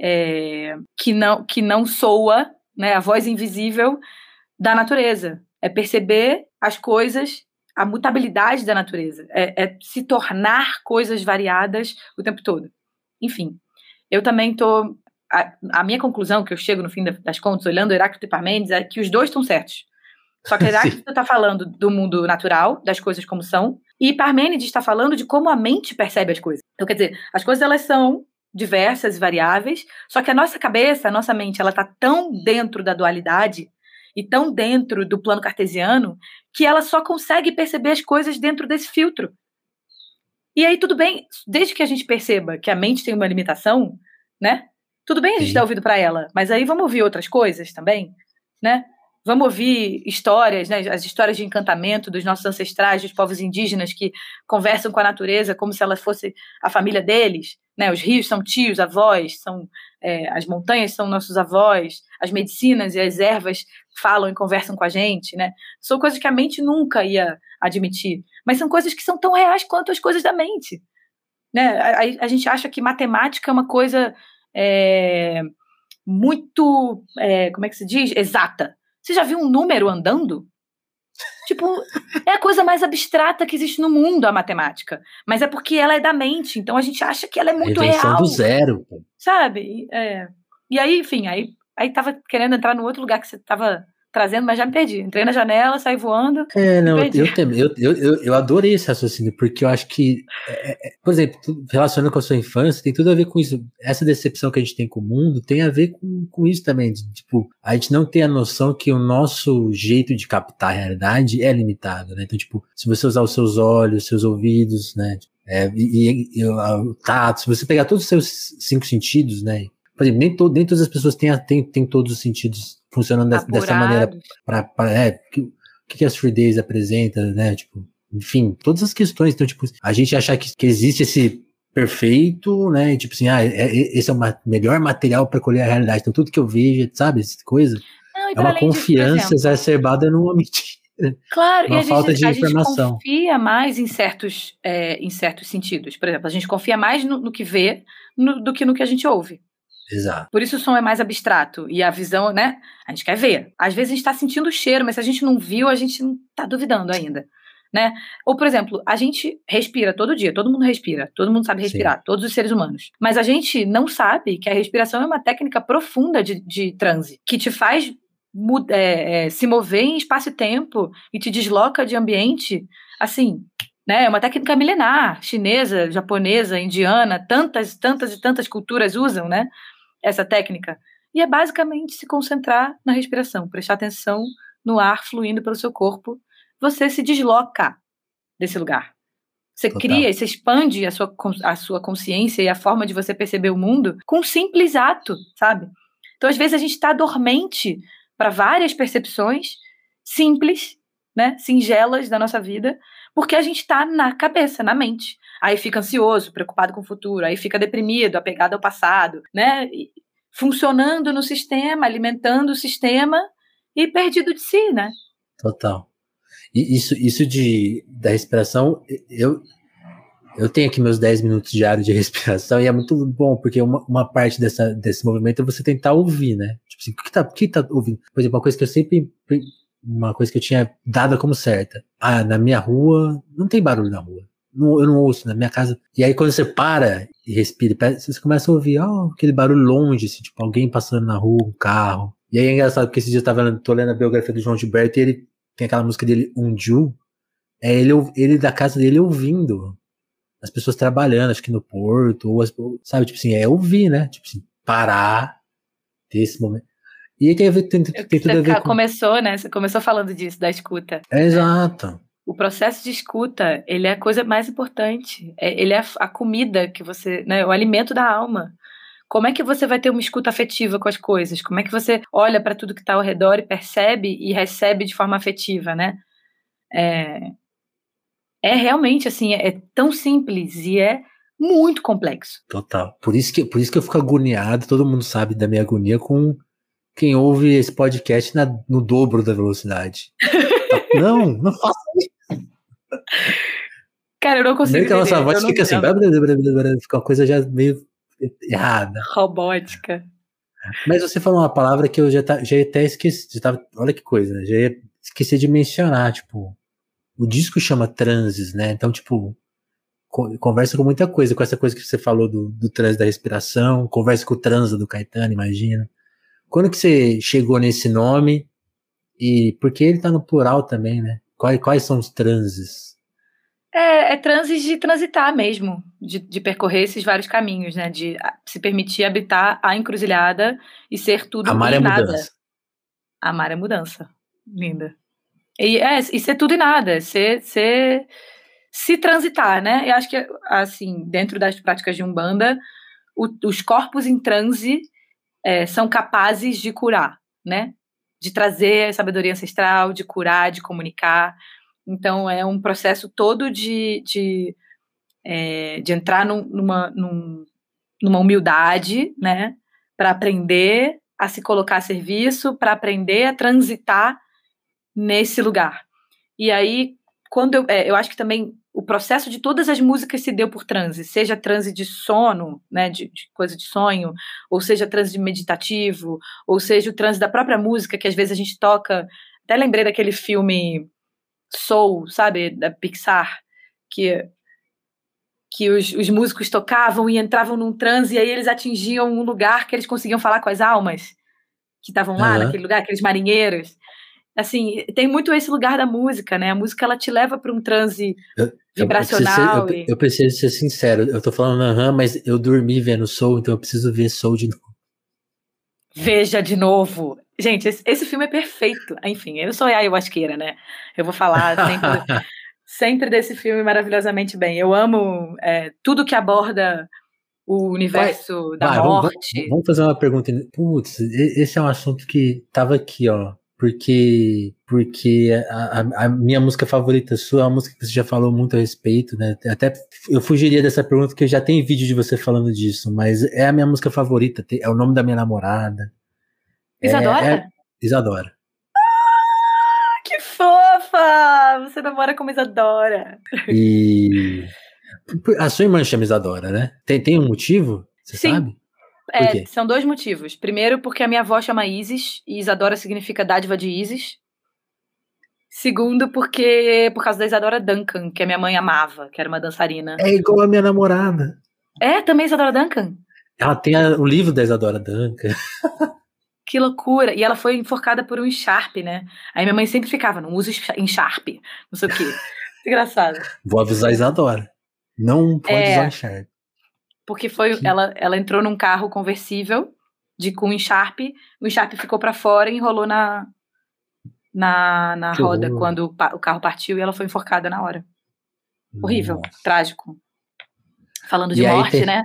é, que não que não soa, né? A voz invisível da natureza. É perceber as coisas a mutabilidade da natureza, é, é, se tornar coisas variadas o tempo todo. Enfim, eu também estou. A, a, minha conclusão, que eu chego no fim das contas, olhando Heráclito e Parmênides, é que os dois estão certos. Só que Heráclito está falando do mundo natural, das coisas como são, e Parmênides está falando de como a mente percebe as coisas. Então, quer dizer, as coisas elas são diversas e variáveis, só que a nossa cabeça, a nossa mente, ela está tão dentro da dualidade e tão dentro do plano cartesiano que ela só consegue perceber as coisas dentro desse filtro. E aí, tudo bem, desde que a gente perceba que a mente tem uma limitação, né? Tudo bem a gente dar ouvido para ela, mas aí vamos ouvir outras coisas também, né? Vamos ouvir histórias, né? As histórias de encantamento dos nossos ancestrais, dos povos indígenas que conversam com a natureza como se ela fosse a família deles, né? Os rios são tios, avós, são é, as montanhas são nossos avós, as medicinas e as ervas falam e conversam com a gente, né? São coisas que a mente nunca ia admitir, mas são coisas que são tão reais quanto as coisas da mente, né? A, a gente acha que matemática é uma coisa é, muito, é, como é que se diz, exata. Você já viu um número andando? Tipo, é a coisa mais abstrata que existe no mundo, a matemática. Mas é porque ela é da mente, então a gente acha que ela é muito a real. do zero. Sabe? É. E aí, enfim, aí, aí tava querendo entrar no outro lugar que você tava trazendo, mas já me perdi. Entrei na janela, saí voando. É, não, eu, eu, eu, eu, eu adorei esse raciocínio, porque eu acho que, é, é, é por exemplo, relacionando com a sua infância, tem tudo a ver com isso. Essa decepção que a gente tem com o mundo tem a ver com, com isso também. De, tipo, a gente não tem a noção que o nosso jeito de captar a realidade é limitado, né? Então, tipo, se você usar os seus olhos, seus ouvidos, né? É, e, e o tato, se você pegar todos os seus cinco sentidos, né? Por exemplo, nem, to, nem todas as pessoas têm, têm, têm todos os sentidos funcionando dessa, dessa maneira para é, que, que as Free Days apresenta, né? Tipo, enfim, todas as questões. Então, tipo, a gente achar que, que existe esse perfeito, né? Tipo assim, ah, é, é, esse é o melhor material para colher a realidade. Então, tudo que eu vejo, sabe, essa coisa, Não, é uma confiança disso, exacerbada numa mentira. Claro, uma e a falta gente, de a informação. gente confia mais em certos, é, em certos sentidos. Por exemplo, a gente confia mais no, no que vê no, do que no que a gente ouve. Exato. Por isso o som é mais abstrato. E a visão, né? A gente quer ver. Às vezes a gente está sentindo o cheiro, mas se a gente não viu, a gente não está duvidando ainda. Né? Ou, por exemplo, a gente respira todo dia, todo mundo respira, todo mundo sabe respirar, Sim. todos os seres humanos. Mas a gente não sabe que a respiração é uma técnica profunda de, de transe, que te faz é, é, se mover em espaço e tempo e te desloca de ambiente, assim, né? É uma técnica milenar, chinesa, japonesa, indiana, tantas, tantas e tantas culturas usam, né? Essa técnica. E é basicamente se concentrar na respiração, prestar atenção no ar fluindo pelo seu corpo. Você se desloca desse lugar. Você Total. cria, você expande a sua, a sua consciência e a forma de você perceber o mundo com um simples ato, sabe? Então, às vezes, a gente está dormente para várias percepções simples, né, singelas da nossa vida, porque a gente está na cabeça, na mente aí fica ansioso, preocupado com o futuro, aí fica deprimido, apegado ao passado, né? Funcionando no sistema, alimentando o sistema e perdido de si, né? Total. E isso, isso de, da respiração, eu, eu tenho aqui meus 10 minutos diários de respiração e é muito bom, porque uma, uma parte dessa, desse movimento é você tentar ouvir, né? Tipo assim, o que tá, o que tá ouvindo? Por exemplo, uma coisa que eu sempre. Uma coisa que eu tinha dado como certa. Ah, na minha rua, não tem barulho na rua não, eu não ouço na minha casa. E aí quando você para e respira, você começa a ouvir oh, aquele barulho longe, assim, tipo alguém passando na rua, um carro. E aí é engraçado porque esse dia eu tava lendo, tô lendo a biografia do João Gilberto e ele tem aquela música dele, Unju. É ele, ele da casa dele ouvindo as pessoas trabalhando, acho que no porto, ou as, sabe, tipo assim, é ouvir, né? Tipo assim, parar, ter esse momento. E aí tem, tem, tem, tem tudo a ver com... Começou, né? Você começou falando disso, da escuta. É, exato. O processo de escuta, ele é a coisa mais importante. É, ele é a comida que você, né, o alimento da alma. Como é que você vai ter uma escuta afetiva com as coisas? Como é que você olha para tudo que está ao redor e percebe e recebe de forma afetiva, né? É, é realmente assim, é, é tão simples e é muito complexo. Total. Por isso que, por isso que eu fico agoniado, todo mundo sabe da minha agonia com quem ouve esse podcast na, no dobro da velocidade. não, não faça isso. Cara, eu não consigo. Meio que a nossa voz fica assim, blá, blá, blá, blá, fica uma coisa já meio errada. Robótica. Mas você falou uma palavra que eu já, tá, já até esqueci. Já tava, olha que coisa, já ia esquecer de mencionar, tipo, o disco chama Transes, né? Então, tipo, conversa com muita coisa, com essa coisa que você falou do, do transe da respiração, conversa com o transa do Caetano, imagina. Quando que você chegou nesse nome? E porque ele tá no plural também, né? Quais, quais são os transes? É, é transes de transitar mesmo, de, de percorrer esses vários caminhos, né? De se permitir habitar a encruzilhada e ser tudo Amar e é nada. mudança. Amar é mudança. Linda. E, é, e ser tudo e nada, ser, ser se transitar, né? Eu acho que, assim, dentro das práticas de Umbanda, o, os corpos em transe é, são capazes de curar, né? De trazer sabedoria ancestral, de curar, de comunicar. Então, é um processo todo de, de, é, de entrar num, numa, num, numa humildade, né? Para aprender a se colocar a serviço, para aprender a transitar nesse lugar. E aí, quando eu, é, eu acho que também o processo de todas as músicas se deu por transe, seja transe de sono, né, de, de, coisa de sonho, ou seja transe de meditativo, ou seja o transe da própria música, que às vezes a gente toca. Até lembrei daquele filme Soul, sabe, da Pixar, que que os, os músicos tocavam e entravam num transe e aí eles atingiam um lugar que eles conseguiam falar com as almas que estavam lá uhum. naquele lugar, aqueles marinheiros assim, tem muito esse lugar da música, né? A música ela te leva para um transe eu, vibracional. Eu preciso, ser, eu, eu, preciso ser sincero, eu tô falando aham, mas eu dormi vendo Soul, então eu preciso ver Soul de novo. Veja de novo. Gente, esse, esse filme é perfeito. Enfim, eu sou a ayahuasqueira, né? Eu vou falar sempre, sempre desse filme maravilhosamente bem. Eu amo é, tudo que aborda o universo Vai, da vai, morte. Vamos, vamos, fazer uma pergunta. Putz, esse é um assunto que tava aqui, ó porque porque a, a, minha música favorita sua é uma música que você já falou muito a respeito, né? Até eu fugiria dessa pergunta porque já tem vídeo de você falando disso, mas é a minha música favorita, é o nome da minha namorada. Isadora? É, é Isadora. Ah, que fofa! Você namora com Isadora. E a sua irmã chama Isadora, né? Tem, tem um motivo? Você Sim. sabe? É, são dois motivos. Primeiro, porque a minha avó chama Isis, e Isadora significa dádiva de Isis. Segundo, porque por causa da Isadora Duncan, que a minha mãe amava, que era uma dançarina. É igual a minha namorada. É, também Isadora Duncan? Ela tem a, o livro da Isadora Duncan. que loucura! E ela foi enforcada por um encharpe, né? Aí minha mãe sempre ficava, não usa encharpe, não sei o quê. Engraçado. Vou avisar a Isadora. Não pode é, usar encharpe porque foi ela, ela entrou num carro conversível de com encharpe, o encharpe ficou para fora e enrolou na na, na roda horror. quando o, o, carro partiu e ela foi enforcada na hora. Nossa. Horrível, trágico. Falando de e morte, tem, né?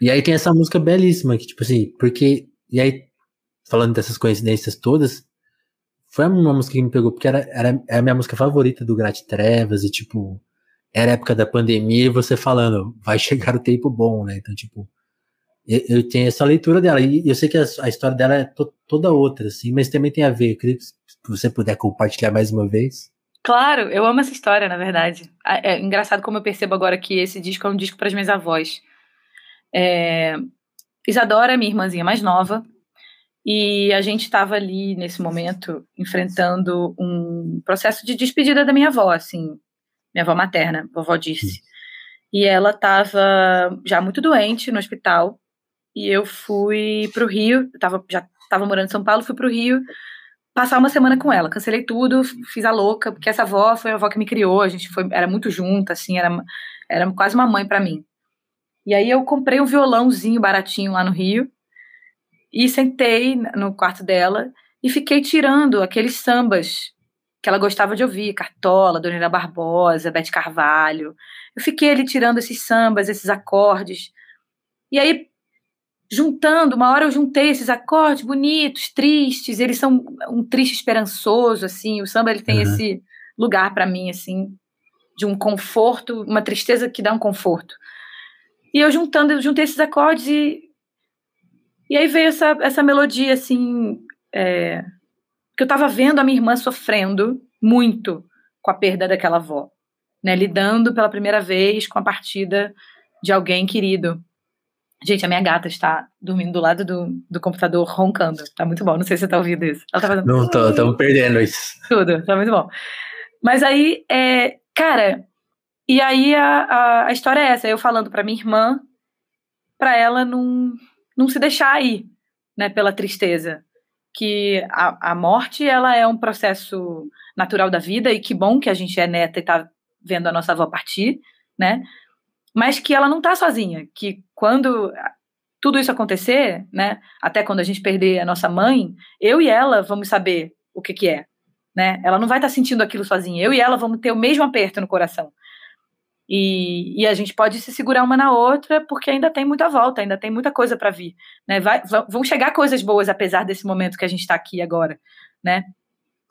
e aí tem essa música belíssima que tipo assim, porque e aí falando dessas coincidências todas, foi uma música que me pegou porque era, era, era a minha música favorita do Grat Trevas e tipo era época da pandemia e você falando, vai chegar o tempo bom, né? Então, tipo, eu, eu tenho essa leitura dela. E eu sei que a, a história dela é to, toda outra, assim, mas também tem a ver. Queria que você puder compartilhar mais uma vez. Claro, eu amo essa história, na verdade. É engraçado como eu percebo agora que esse disco é um disco para as minhas avós. É... Isadora é minha irmãzinha mais nova, e a gente estava ali nesse momento enfrentando um processo de despedida da minha avó, assim, minha avó materna, vovó disse. E ela estava já muito doente no hospital. E eu fui pro Rio, eu tava, já estava morando em São Paulo, fui pro Rio passar uma semana com ela. Cancelei tudo, fiz a louca, porque essa avó foi a avó que me criou, a gente foi, era muito junta, assim, era, era quase uma mãe para mim. E aí eu comprei um violãozinho baratinho lá no Rio e sentei no quarto dela e fiquei tirando aqueles sambas que ela gostava de ouvir, Cartola, Dona Barbosa, Bete Carvalho. Eu fiquei ali tirando esses sambas, esses acordes. E aí, juntando, uma hora eu juntei esses acordes bonitos, tristes, eles são um triste esperançoso, assim, o samba ele tem uhum. esse lugar para mim, assim, de um conforto, uma tristeza que dá um conforto. E eu juntando, eu juntei esses acordes e e aí veio essa, essa melodia, assim, é, que eu estava vendo a minha irmã sofrendo muito com a perda daquela avó, né, lidando pela primeira vez com a partida de alguém querido. Gente, a minha gata está dormindo do lado do, do computador roncando. Tá muito bom. Não sei se você tá ouvindo isso. Ela tá fazendo. Não tô, estamos perdendo isso. Tudo, tá muito bom. Mas aí, é, cara, e aí a, a, a história é essa. Eu falando pra minha irmã, pra ela não, não se deixar aí, né, pela tristeza. Que a, a morte, ela é um processo natural da vida, e que bom que a gente é neta e tá vendo a nossa avó partir, né? mas que ela não está sozinha, que quando tudo isso acontecer, né, até quando a gente perder a nossa mãe, eu e ela vamos saber o que que é, né? Ela não vai estar tá sentindo aquilo sozinha. Eu e ela vamos ter o mesmo aperto no coração. E, e, a gente pode se segurar uma na outra porque ainda tem muita volta, ainda tem muita coisa para vir, né? Vai, vão chegar coisas boas apesar desse momento que a gente está aqui agora, né?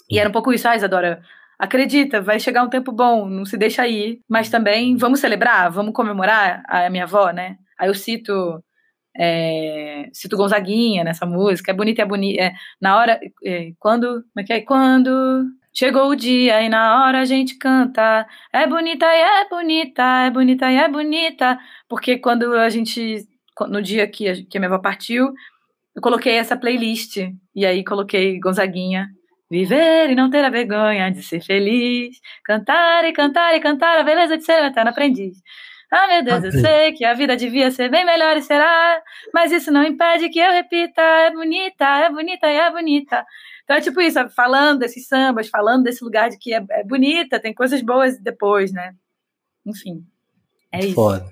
E era um pouco isso, ah, Isadora, acredita, vai chegar um tempo bom, não se deixa ir, mas também vamos celebrar, vamos comemorar a minha avó, né? Aí eu cito é, cito Gonzaguinha nessa música, é bonita, é bonita, é, na hora, é, quando, como é que é? Quando chegou o dia e na hora a gente canta, é bonita e é bonita, é bonita e é bonita, porque quando a gente, no dia que a, que a minha avó partiu, eu coloquei essa playlist, e aí coloquei Gonzaguinha, Viver e não ter a vergonha de ser feliz. Cantar e cantar e cantar a beleza de ser um eterno aprendiz. Ah, meu Deus, eu sei que a vida devia ser bem melhor e será, mas isso não impede que eu repita, é bonita, é bonita e é bonita. Então é tipo isso, falando desses sambas, falando desse lugar de que é, é bonita, tem coisas boas depois, né? Enfim, é isso. Foda.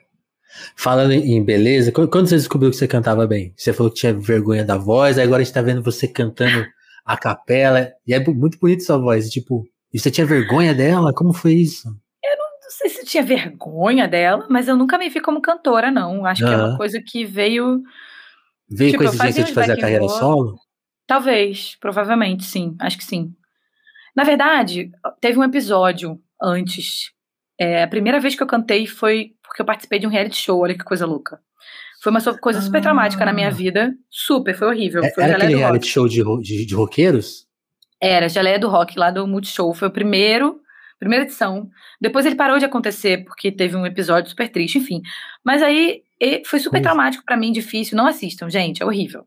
Falando em beleza, quando você descobriu que você cantava bem? Você falou que tinha vergonha da voz, agora a gente tá vendo você cantando a capela. E é muito bonito sua voz. Tipo, e você tinha vergonha dela? Como foi isso? Eu não, não sei se eu tinha vergonha dela, mas eu nunca me vi como cantora, não. Acho que é uma coisa que veio. Veio tipo, com a exigência de fazer a carreira solo? Talvez, provavelmente, sim. Acho que sim. Na verdade, teve um episódio antes. É, a primeira vez que eu cantei foi porque eu participei de um reality show, olha que coisa louca. Foi uma coisa super ah. traumática na minha vida. Super, foi horrível. É, foi era aquele reality show de, de, de roqueiros? Era, Geleia do Rock, lá do Multishow. Foi o primeiro, primeira edição. Depois ele parou de acontecer, porque teve um episódio super triste, enfim. Mas aí foi super traumático para mim, difícil. Não assistam, gente, é horrível.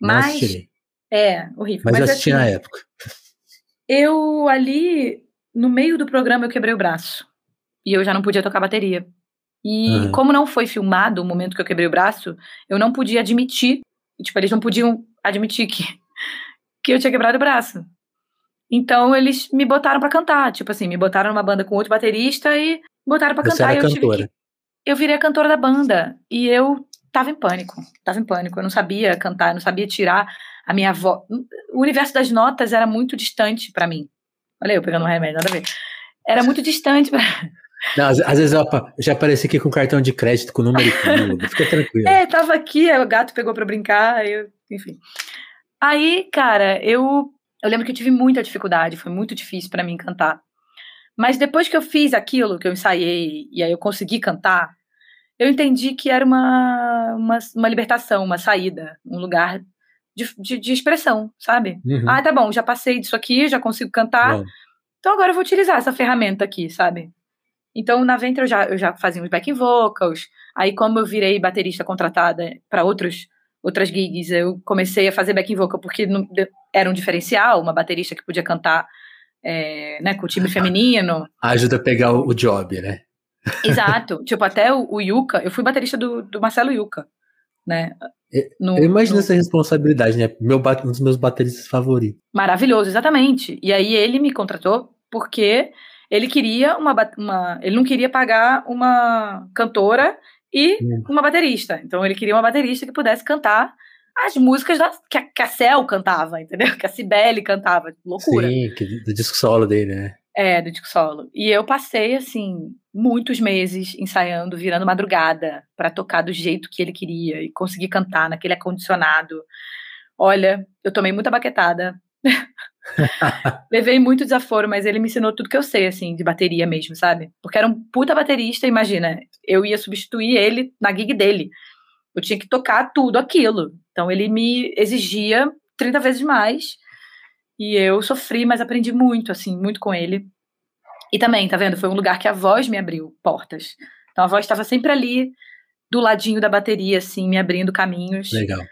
Mas. É, horrível. Mas, Mas eu assisti assim, na época. Eu ali, no meio do programa, eu quebrei o braço. E eu já não podia tocar bateria. E uhum. como não foi filmado o momento que eu quebrei o braço, eu não podia admitir, tipo, eles não podiam admitir que, que eu tinha quebrado o braço. Então eles me botaram para cantar, tipo assim, me botaram numa banda com outro baterista e botaram para cantar. Era eu cantora. Que, eu virei a cantora da banda e eu tava em pânico, tava em pânico. Eu não sabia cantar, eu não sabia tirar a minha voz. O universo das notas era muito distante para mim. Olha eu pegando um remédio, nada a ver. Era muito distante para não, às, às, vezes eu já apareci aqui com cartão de crédito com número e fica tranquilo. É, tava aqui, o gato pegou pra brincar, eu, enfim. Aí, cara, eu, eu lembro que eu tive muita dificuldade, foi muito difícil para mim cantar. Mas depois que eu fiz aquilo, que eu ensaiei, e aí eu consegui cantar, eu entendi que era uma, uma, uma libertação, uma saída, um lugar de, de, de expressão, sabe? Uhum. Ah, tá bom, já passei disso aqui, já consigo cantar, bom. então agora eu vou utilizar essa ferramenta aqui, sabe? Então, na Ventre eu já, eu já fazia os backing vocals. Aí, como eu virei baterista contratada para outros outras gigs, eu comecei a fazer backing vocal porque não, era um diferencial, uma baterista que podia cantar é, né, com o time feminino. Ajuda a pegar o, o job, né? Exato. tipo, até o, o Yuka, eu fui baterista do, do Marcelo Yuka, né? No, eu imagino no... essa responsabilidade, né? Meu, um dos meus bateristas favoritos. Maravilhoso, exatamente. E aí ele me contratou porque ele queria uma, uma ele não queria pagar uma cantora e hum. uma baterista. Então ele queria uma baterista que pudesse cantar as músicas da, que, a, que a Cel cantava, entendeu? Que a Cibele cantava. Loucura. Sim, do disco solo dele, né? É, do disco solo. E eu passei, assim, muitos meses ensaiando, virando madrugada, para tocar do jeito que ele queria e conseguir cantar naquele acondicionado. Olha, eu tomei muita baquetada. Levei muito desaforo, mas ele me ensinou tudo que eu sei, assim, de bateria mesmo, sabe? Porque era um puta baterista, imagina. Eu ia substituir ele na gig dele. Eu tinha que tocar tudo aquilo. Então ele me exigia 30 vezes mais. E eu sofri, mas aprendi muito, assim, muito com ele. E também, tá vendo? Foi um lugar que a voz me abriu portas. Então a voz estava sempre ali, do ladinho da bateria, assim, me abrindo caminhos. Legal.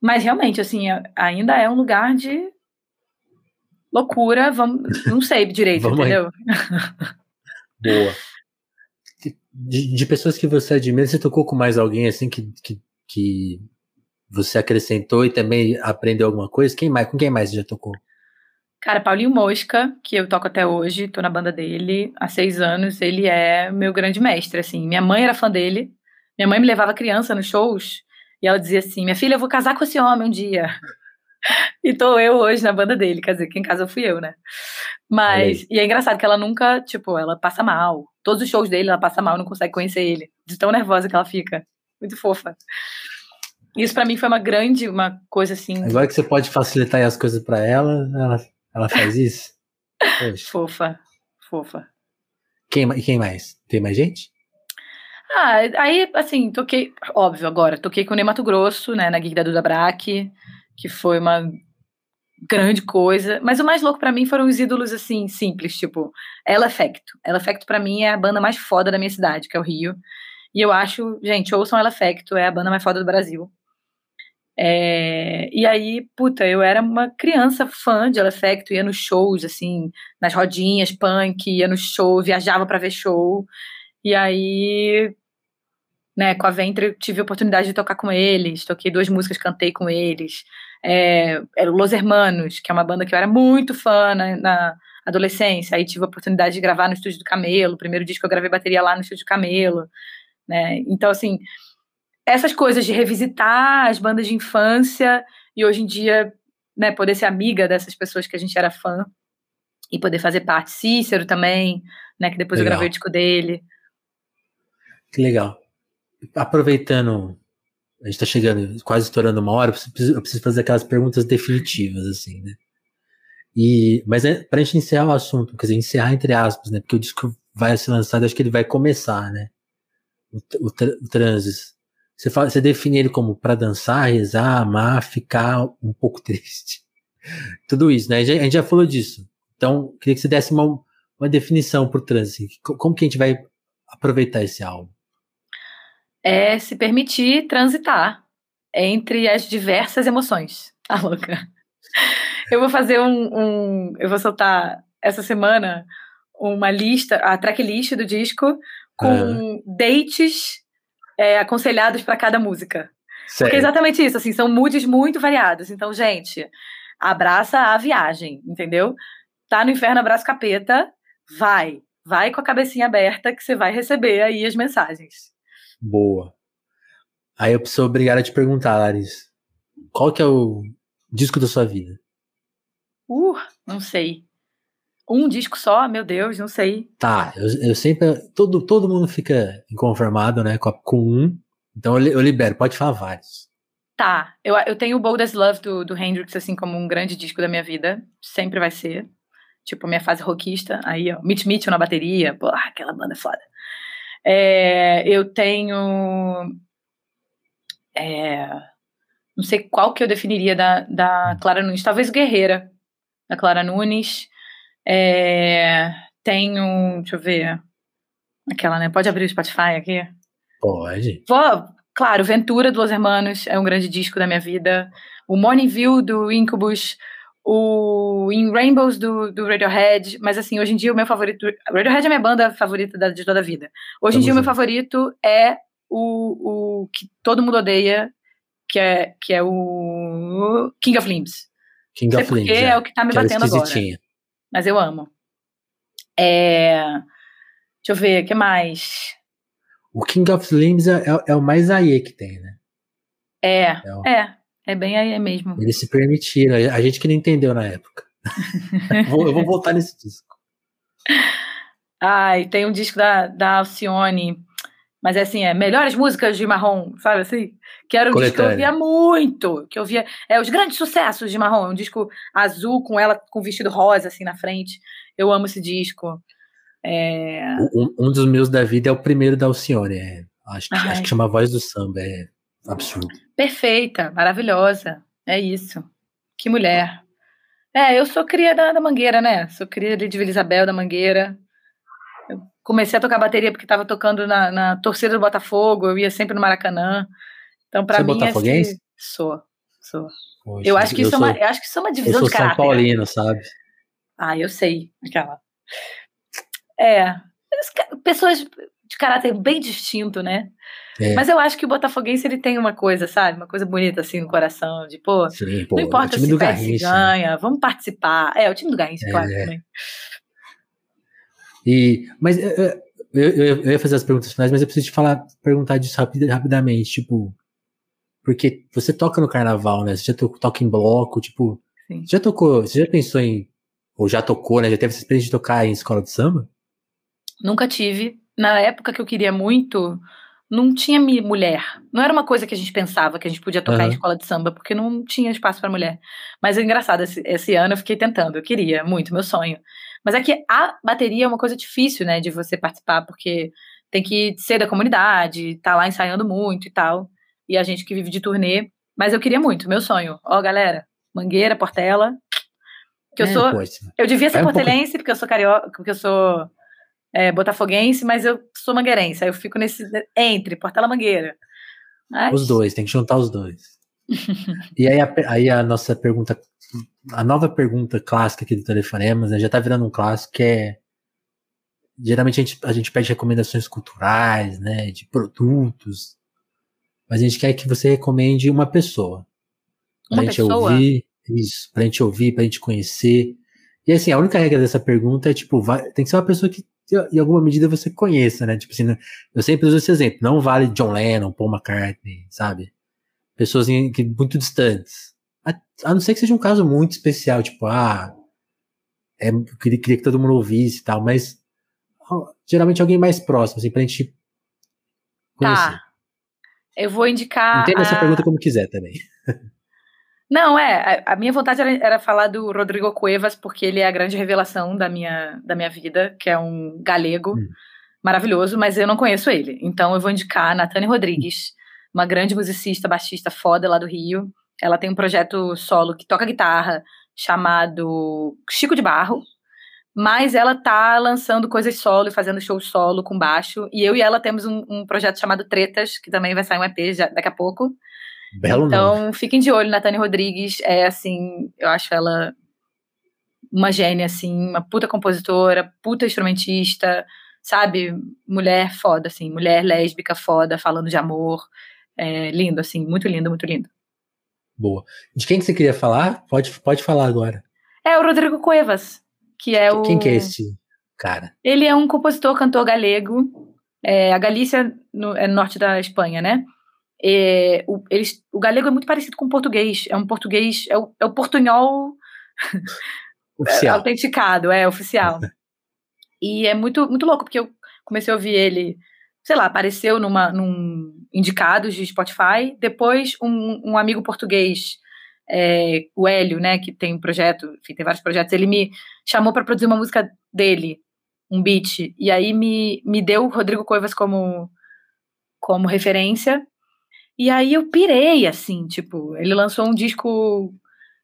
Mas realmente, assim, ainda é um lugar de loucura, vamos, não sei direito, entendeu? Boa. De, de, pessoas que você admira, você tocou com mais alguém assim que, que, que você acrescentou e também aprendeu alguma coisa? Quem mais? Com quem mais você já tocou? Cara, Paulinho Mosca, que eu toco até hoje, tô na banda dele há seis anos, ele é meu grande mestre, assim. Minha mãe era fã dele, minha mãe me levava criança nos shows e ela dizia assim: Minha filha, eu vou casar com esse homem um dia. e tô eu hoje na banda dele, quer dizer, quem casa fui eu, né? Mas, e é engraçado que ela nunca, tipo, ela passa mal. Todos os shows dele ela passa mal, não consegue conhecer ele. De tão nervosa que ela fica. Muito fofa. Isso para mim foi uma grande, uma coisa assim. Agora que você pode facilitar as coisas para ela, ela, ela faz isso? fofa, fofa. Quem, quem mais? Tem mais gente? Ah, aí, assim, toquei, óbvio, agora, toquei com o Ney Mato Grosso, né, na gig da Duda Braque, que foi uma grande coisa, mas o mais louco para mim foram os ídolos, assim, simples, tipo, Ela Effecto. Ela Effecto pra mim é a banda mais foda da minha cidade, que é o Rio, e eu acho, gente, ouçam Ela Effecto, é a banda mais foda do Brasil. É, e aí, puta, eu era uma criança fã de Ela Effecto, ia nos shows, assim, nas rodinhas, punk, ia no show, viajava para ver show, e aí, né, com a Ventre tive a oportunidade de tocar com eles, toquei duas músicas, cantei com eles. É, era Los Hermanos, que é uma banda que eu era muito fã na, na adolescência. Aí tive a oportunidade de gravar no estúdio do Camelo. O primeiro disco eu gravei bateria lá no estúdio do Camelo. Né? Então, assim, essas coisas de revisitar as bandas de infância e hoje em dia né, poder ser amiga dessas pessoas que a gente era fã e poder fazer parte. Cícero também, né, que depois Legal. eu gravei o disco dele. Que legal. Aproveitando, a gente tá chegando, quase estourando uma hora, eu preciso, eu preciso fazer aquelas perguntas definitivas, assim, né? E, mas é pra gente encerrar o assunto, quer dizer, encerrar entre aspas, né? Porque o disco vai ser lançado, acho que ele vai começar, né? O, o, o Transis. Você, fala, você define ele como para dançar, rezar, amar, ficar um pouco triste. Tudo isso, né? A gente, já falou disso. Então, queria que você desse uma, uma definição pro Transis. Como que a gente vai aproveitar esse álbum? é se permitir transitar entre as diversas emoções. Ah, louca. Eu vou fazer um, um, Eu vou soltar essa semana uma lista, a tracklist do disco, com uhum. dates é, aconselhados para cada música. Sério? Porque é exatamente isso, assim, são moods muito variados. Então, gente, abraça a viagem, entendeu? Tá no inferno, abraça o capeta, vai. Vai com a cabecinha aberta que você vai receber aí as mensagens. Boa. Aí eu sou obrigado a te perguntar, Larissa. Qual que é o disco da sua vida? Uh, não sei. Um disco só? Meu Deus, não sei. Tá, eu, eu sempre. Todo, todo mundo fica inconformado, né? Com, com um. Então eu, eu, libero, pode falar vários. Tá, eu, eu tenho o Bold as Love do, do Hendrix, assim, como um grande disco da minha vida. Sempre vai ser. Tipo, minha fase rockista. Aí, ó, Mitch Mitchell na bateria. Pô, aquela banda é foda. É, eu tenho. É, não sei qual que eu definiria da, da Clara Nunes. Talvez Guerreira, da Clara Nunes. É, tenho. Deixa eu ver. Aquela, né? Pode abrir o Spotify aqui? Pode. Vou, claro, Ventura do Los Hermanos é um grande disco da minha vida. O Morning View do Incubus o In Rainbows do, do Radiohead, mas assim, hoje em dia o meu favorito. Radiohead é a minha banda favorita da, de toda a vida. Hoje em dia o meu favorito é o, o que todo mundo odeia, que é, que é o King of Limbs. King of Limbs. É. é o que tá me que batendo agora. Mas eu amo. É, deixa eu ver, o que mais? O King of Limbs é, é, é o mais aie que tem, né? É, é, é, é bem aí mesmo. Eles se permitiram, a gente que não entendeu na época. eu vou voltar nesse disco. Ai, tem um disco da, da Alcione, mas é assim, é melhores músicas de Marrom, sabe assim? Que era um disco que eu via muito, que eu via, é os grandes sucessos de Marrom, um disco azul com ela com vestido rosa assim na frente. Eu amo esse disco. É... Um, um, dos meus da vida é o primeiro da Alcione, é, acho, que, acho que chama Voz do Samba, é absurdo. Perfeita, maravilhosa, é isso. Que mulher. É, eu sou cria da, da Mangueira, né? Sou cria de Vila Isabel da Mangueira. Eu comecei a tocar bateria porque estava tocando na, na, torcida do Botafogo, eu ia sempre no Maracanã. Então, para é mim, botafoguense? Esse... sou, sou. Poxa, eu acho que isso é uma, eu acho que isso é uma divisão eu sou de caráter. São Paulino, sabe? Ah, eu sei, aquela. É. Pessoas de caráter bem distinto, né? É. Mas eu acho que o Botafoguense ele tem uma coisa, sabe? Uma coisa bonita assim no coração, de pô, Sim, pô não importa se perde, se né? ganha, né? vamos participar. É, o time do Garrincha, é. claro, também. E, mas eu, eu, eu, ia fazer as perguntas finais, mas eu preciso te falar, perguntar disso rapid, rapidamente, tipo, porque você toca no carnaval, né? Você já toca em bloco, tipo, Sim. já tocou, você já pensou em, ou já tocou, né? Já teve essa experiência de tocar em escola de samba? Nunca tive. Na época que eu queria muito, não tinha mulher. Não era uma coisa que a gente pensava que a gente podia tocar uhum. em escola de samba, porque não tinha espaço para mulher. Mas é engraçado, esse, esse, ano eu fiquei tentando, eu queria muito, meu sonho. Mas é que a bateria é uma coisa difícil, né, de você participar, porque tem que ser da comunidade, tá lá ensaiando muito e tal. E a gente que vive de turnê. Mas eu queria muito, meu sonho. Ó, galera, Mangueira, Portela. Que eu é, sou. Eu devia ser é portelense, pouco... porque eu sou carioca, porque eu sou é, botafoguense, mas eu sou mangueirense. Aí eu fico nesse entre Portela Mangueira. Mas... Os dois, tem que juntar os dois. E aí a, aí a nossa pergunta, a nova pergunta clássica aqui do Telefonemas, né, já tá virando um clássico, que é geralmente a gente, a gente pede recomendações culturais, né, de produtos, mas a gente quer que você recomende uma pessoa. Pra uma gente pessoa? ouvir, isso, pra gente ouvir, pra gente conhecer. E assim, a única regra dessa pergunta é, tipo, vai, tem que ser uma pessoa que em alguma medida você conheça, né? Tipo assim, né? eu sempre uso esse exemplo. Não vale John Lennon, Paul McCartney, sabe? Pessoas em, que, muito distantes. A, a, não ser que seja um caso muito especial, tipo, ah, é, queria, queria que todo mundo ouvisse e tal, mas geralmente alguém mais próximo, assim, pra gente conhecer. Tá. Eu vou indicar. Entenda a... essa pergunta como quiser também. Não, é. A, a minha vontade era, era, falar do Rodrigo Cuevas, porque ele é a grande revelação da minha, da minha vida, que é um galego hum. maravilhoso, mas eu não conheço ele. Então eu vou indicar a Natane Rodrigues, uma grande musicista, baixista foda lá do Rio. Ela tem um projeto solo que toca guitarra, chamado Chico de Barro. Mas ela tá lançando coisas solo e fazendo show solo com baixo. E eu e ela temos um, um projeto chamado Tretas, que também vai sair um EP já, daqui a pouco Belo então, nome. fiquem de olho na Tânia Rodrigues. É assim, eu acho ela uma gênia, assim, uma puta compositora, puta instrumentista, sabe? Mulher foda, assim, mulher lésbica foda, falando de amor. É, lindo, assim, muito lindo, muito lindo. Boa. De quem que você queria falar? Pode, pode falar agora. É o Rodrigo Cuevas, que é o. Quem que é esse cara? Ele é um compositor, cantor galego. É, a Galícia no, é no norte da Espanha, né? É, o, eles, o galego é muito parecido com o português. É um português, é o, é o portunhol oficial. autenticado, é oficial. e é muito, muito louco, porque eu comecei a ouvir ele, sei lá, apareceu numa, num indicados de Spotify. Depois, um, um amigo português, é, o Hélio, né, que tem um projeto, enfim, tem vários projetos, ele me chamou para produzir uma música dele, um beat, e aí me, me deu o Rodrigo Coivas como, como referência. E aí eu pirei, assim, tipo, ele lançou um disco.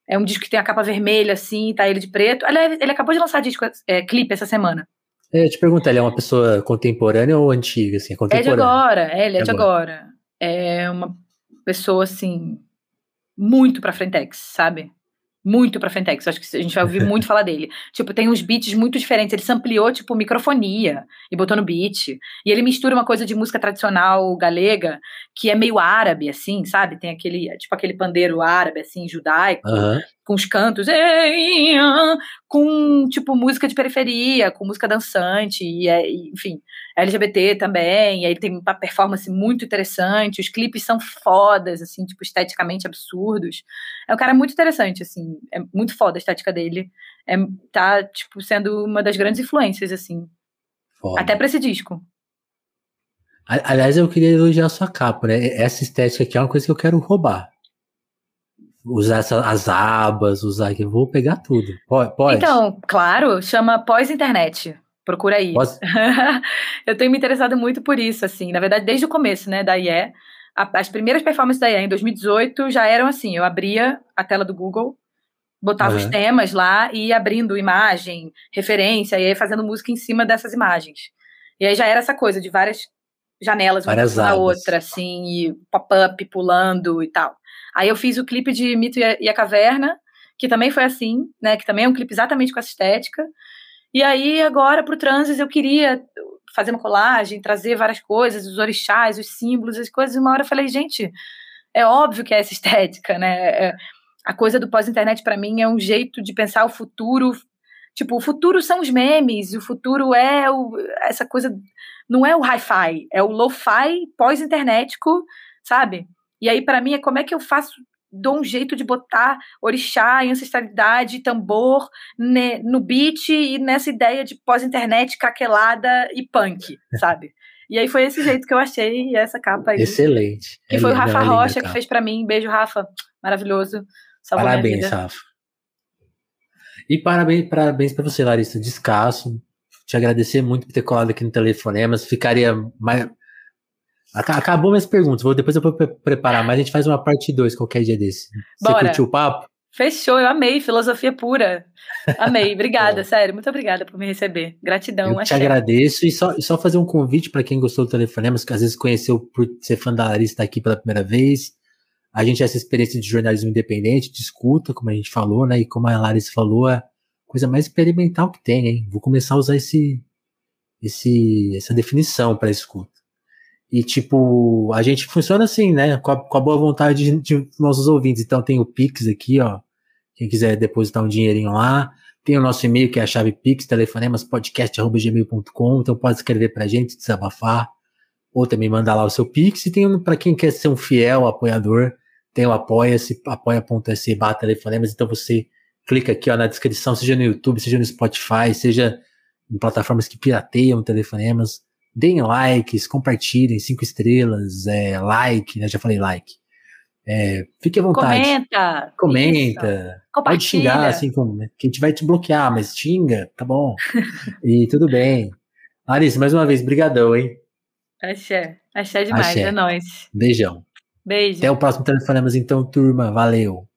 É um disco que tem a capa vermelha, assim, tá ele de preto. Aliás, ele acabou de lançar disco, é, clipe essa semana. É, eu te pergunto, ele é uma pessoa contemporânea ou antiga, assim? É, é de agora, é, ele é, é de agora. agora. É uma pessoa, assim, muito pra frentex, sabe? muito pra Fentex, acho que a gente vai ouvir muito falar dele. Tipo, tem uns beats muito diferentes, ele sampleou, tipo, microfonia e botou no beat. E ele mistura uma coisa de música tradicional galega, que é meio árabe, assim, sabe? Tem aquele, tipo, aquele pandeiro árabe, assim, judaico, uhum. Com os cantos, com, tipo, música de periferia, com música dançante, e, é, enfim, LGBT também, e aí tem uma performance muito interessante, os clipes são fodas, assim, tipo, esteticamente absurdos. É um cara muito interessante, assim, é muito foda a estética dele. É, tá, tipo, sendo uma das grandes influências, assim. Foda. Até pra esse disco. Aliás, eu queria elogiar a sua capa, né? Essa estética aqui é uma coisa que eu quero roubar. Usar essa, as abas, usar aqui, vou pegar tudo. Pode? Então, claro, chama pós-internet. Procura aí. Pós... eu tenho me interessado muito por isso, assim. Na verdade, desde o começo, né, da IE. as primeiras performances da IE em 2018 já eram assim: eu abria a tela do Google, botava uhum. os temas lá e ia abrindo imagem, referência, e aí fazendo música em cima dessas imagens. E aí já era essa coisa de várias janelas várias uma na outra, assim, e pop-up pulando e tal. Aí eu fiz o clipe de Mito e a Caverna, que também foi assim, né? Que também é um clipe exatamente com essa estética. E aí, agora, para o Transes, eu queria fazer uma colagem, trazer várias coisas, os orixás, os símbolos, as coisas. E uma hora eu falei, gente, é óbvio que é essa estética, né? É, a coisa do pós-internet, para mim, é um jeito de pensar o futuro. Tipo, o futuro são os memes, o futuro é o, essa coisa. Não é o hi-fi, é o lo-fi pós-internetico, sabe? E aí, para mim, é como é que eu faço dou um jeito de botar orixá ancestralidade, tambor ne, no beat e nessa ideia de pós-internet caquelada e punk, sabe? E aí foi esse jeito que eu achei essa capa aí. Excelente. Que é foi linda, o Rafa é Rocha que fez para mim. Beijo, Rafa. Maravilhoso. Salvou parabéns, Rafa. E parabéns, parabéns para você, Larissa. Descasso. Te agradecer muito por ter colado aqui no Telefonemas. Ficaria mais, Acabou minhas perguntas, vou, depois eu vou preparar, mas a gente faz uma parte 2 qualquer dia desse. Você Bora. curtiu o papo? Fechou, eu amei, filosofia pura. Amei, obrigada, sério, muito obrigada por me receber. Gratidão, Eu te agradeço e só, só fazer um convite para quem gostou do Telefonemas, que às vezes conheceu por ser fã da Larissa aqui pela primeira vez. A gente tem essa experiência de jornalismo independente, de escuta, como a gente falou, né? E como a Larissa falou, é a coisa mais experimental que tem, hein? Vou começar a usar esse, esse, essa definição para escuta. E, tipo, a gente funciona assim, né? Com a, com a boa vontade de, de, nossos ouvintes. Então, tem o Pix aqui, ó. Quem quiser depositar um dinheirinho lá. Tem o nosso e-mail, que é a chave Pix, telefonemaspodcast.gmail.com. Então, pode escrever pra gente, desabafar. Ou também mandar lá o seu Pix. E tem um, pra quem quer ser um fiel apoiador, tem o apoia-se, apoia.se barra telefonemas. Então, você clica aqui, ó, na descrição, seja no YouTube, seja no Spotify, seja em plataformas que pirateiam telefonemas deem likes, compartilhem, cinco estrelas, é, like, né? Já falei like. É, fique à vontade. Comenta. Comenta. Pode xingar, assim, como, né? que a gente vai te bloquear, mas xinga, tá bom. e tudo bem. Larissa, mais uma vez, brigadão, hein? Axé. Axé demais, Axé. é nóis. Beijão. Beijo. Até o próximo Telefonemas, então, turma. Valeu.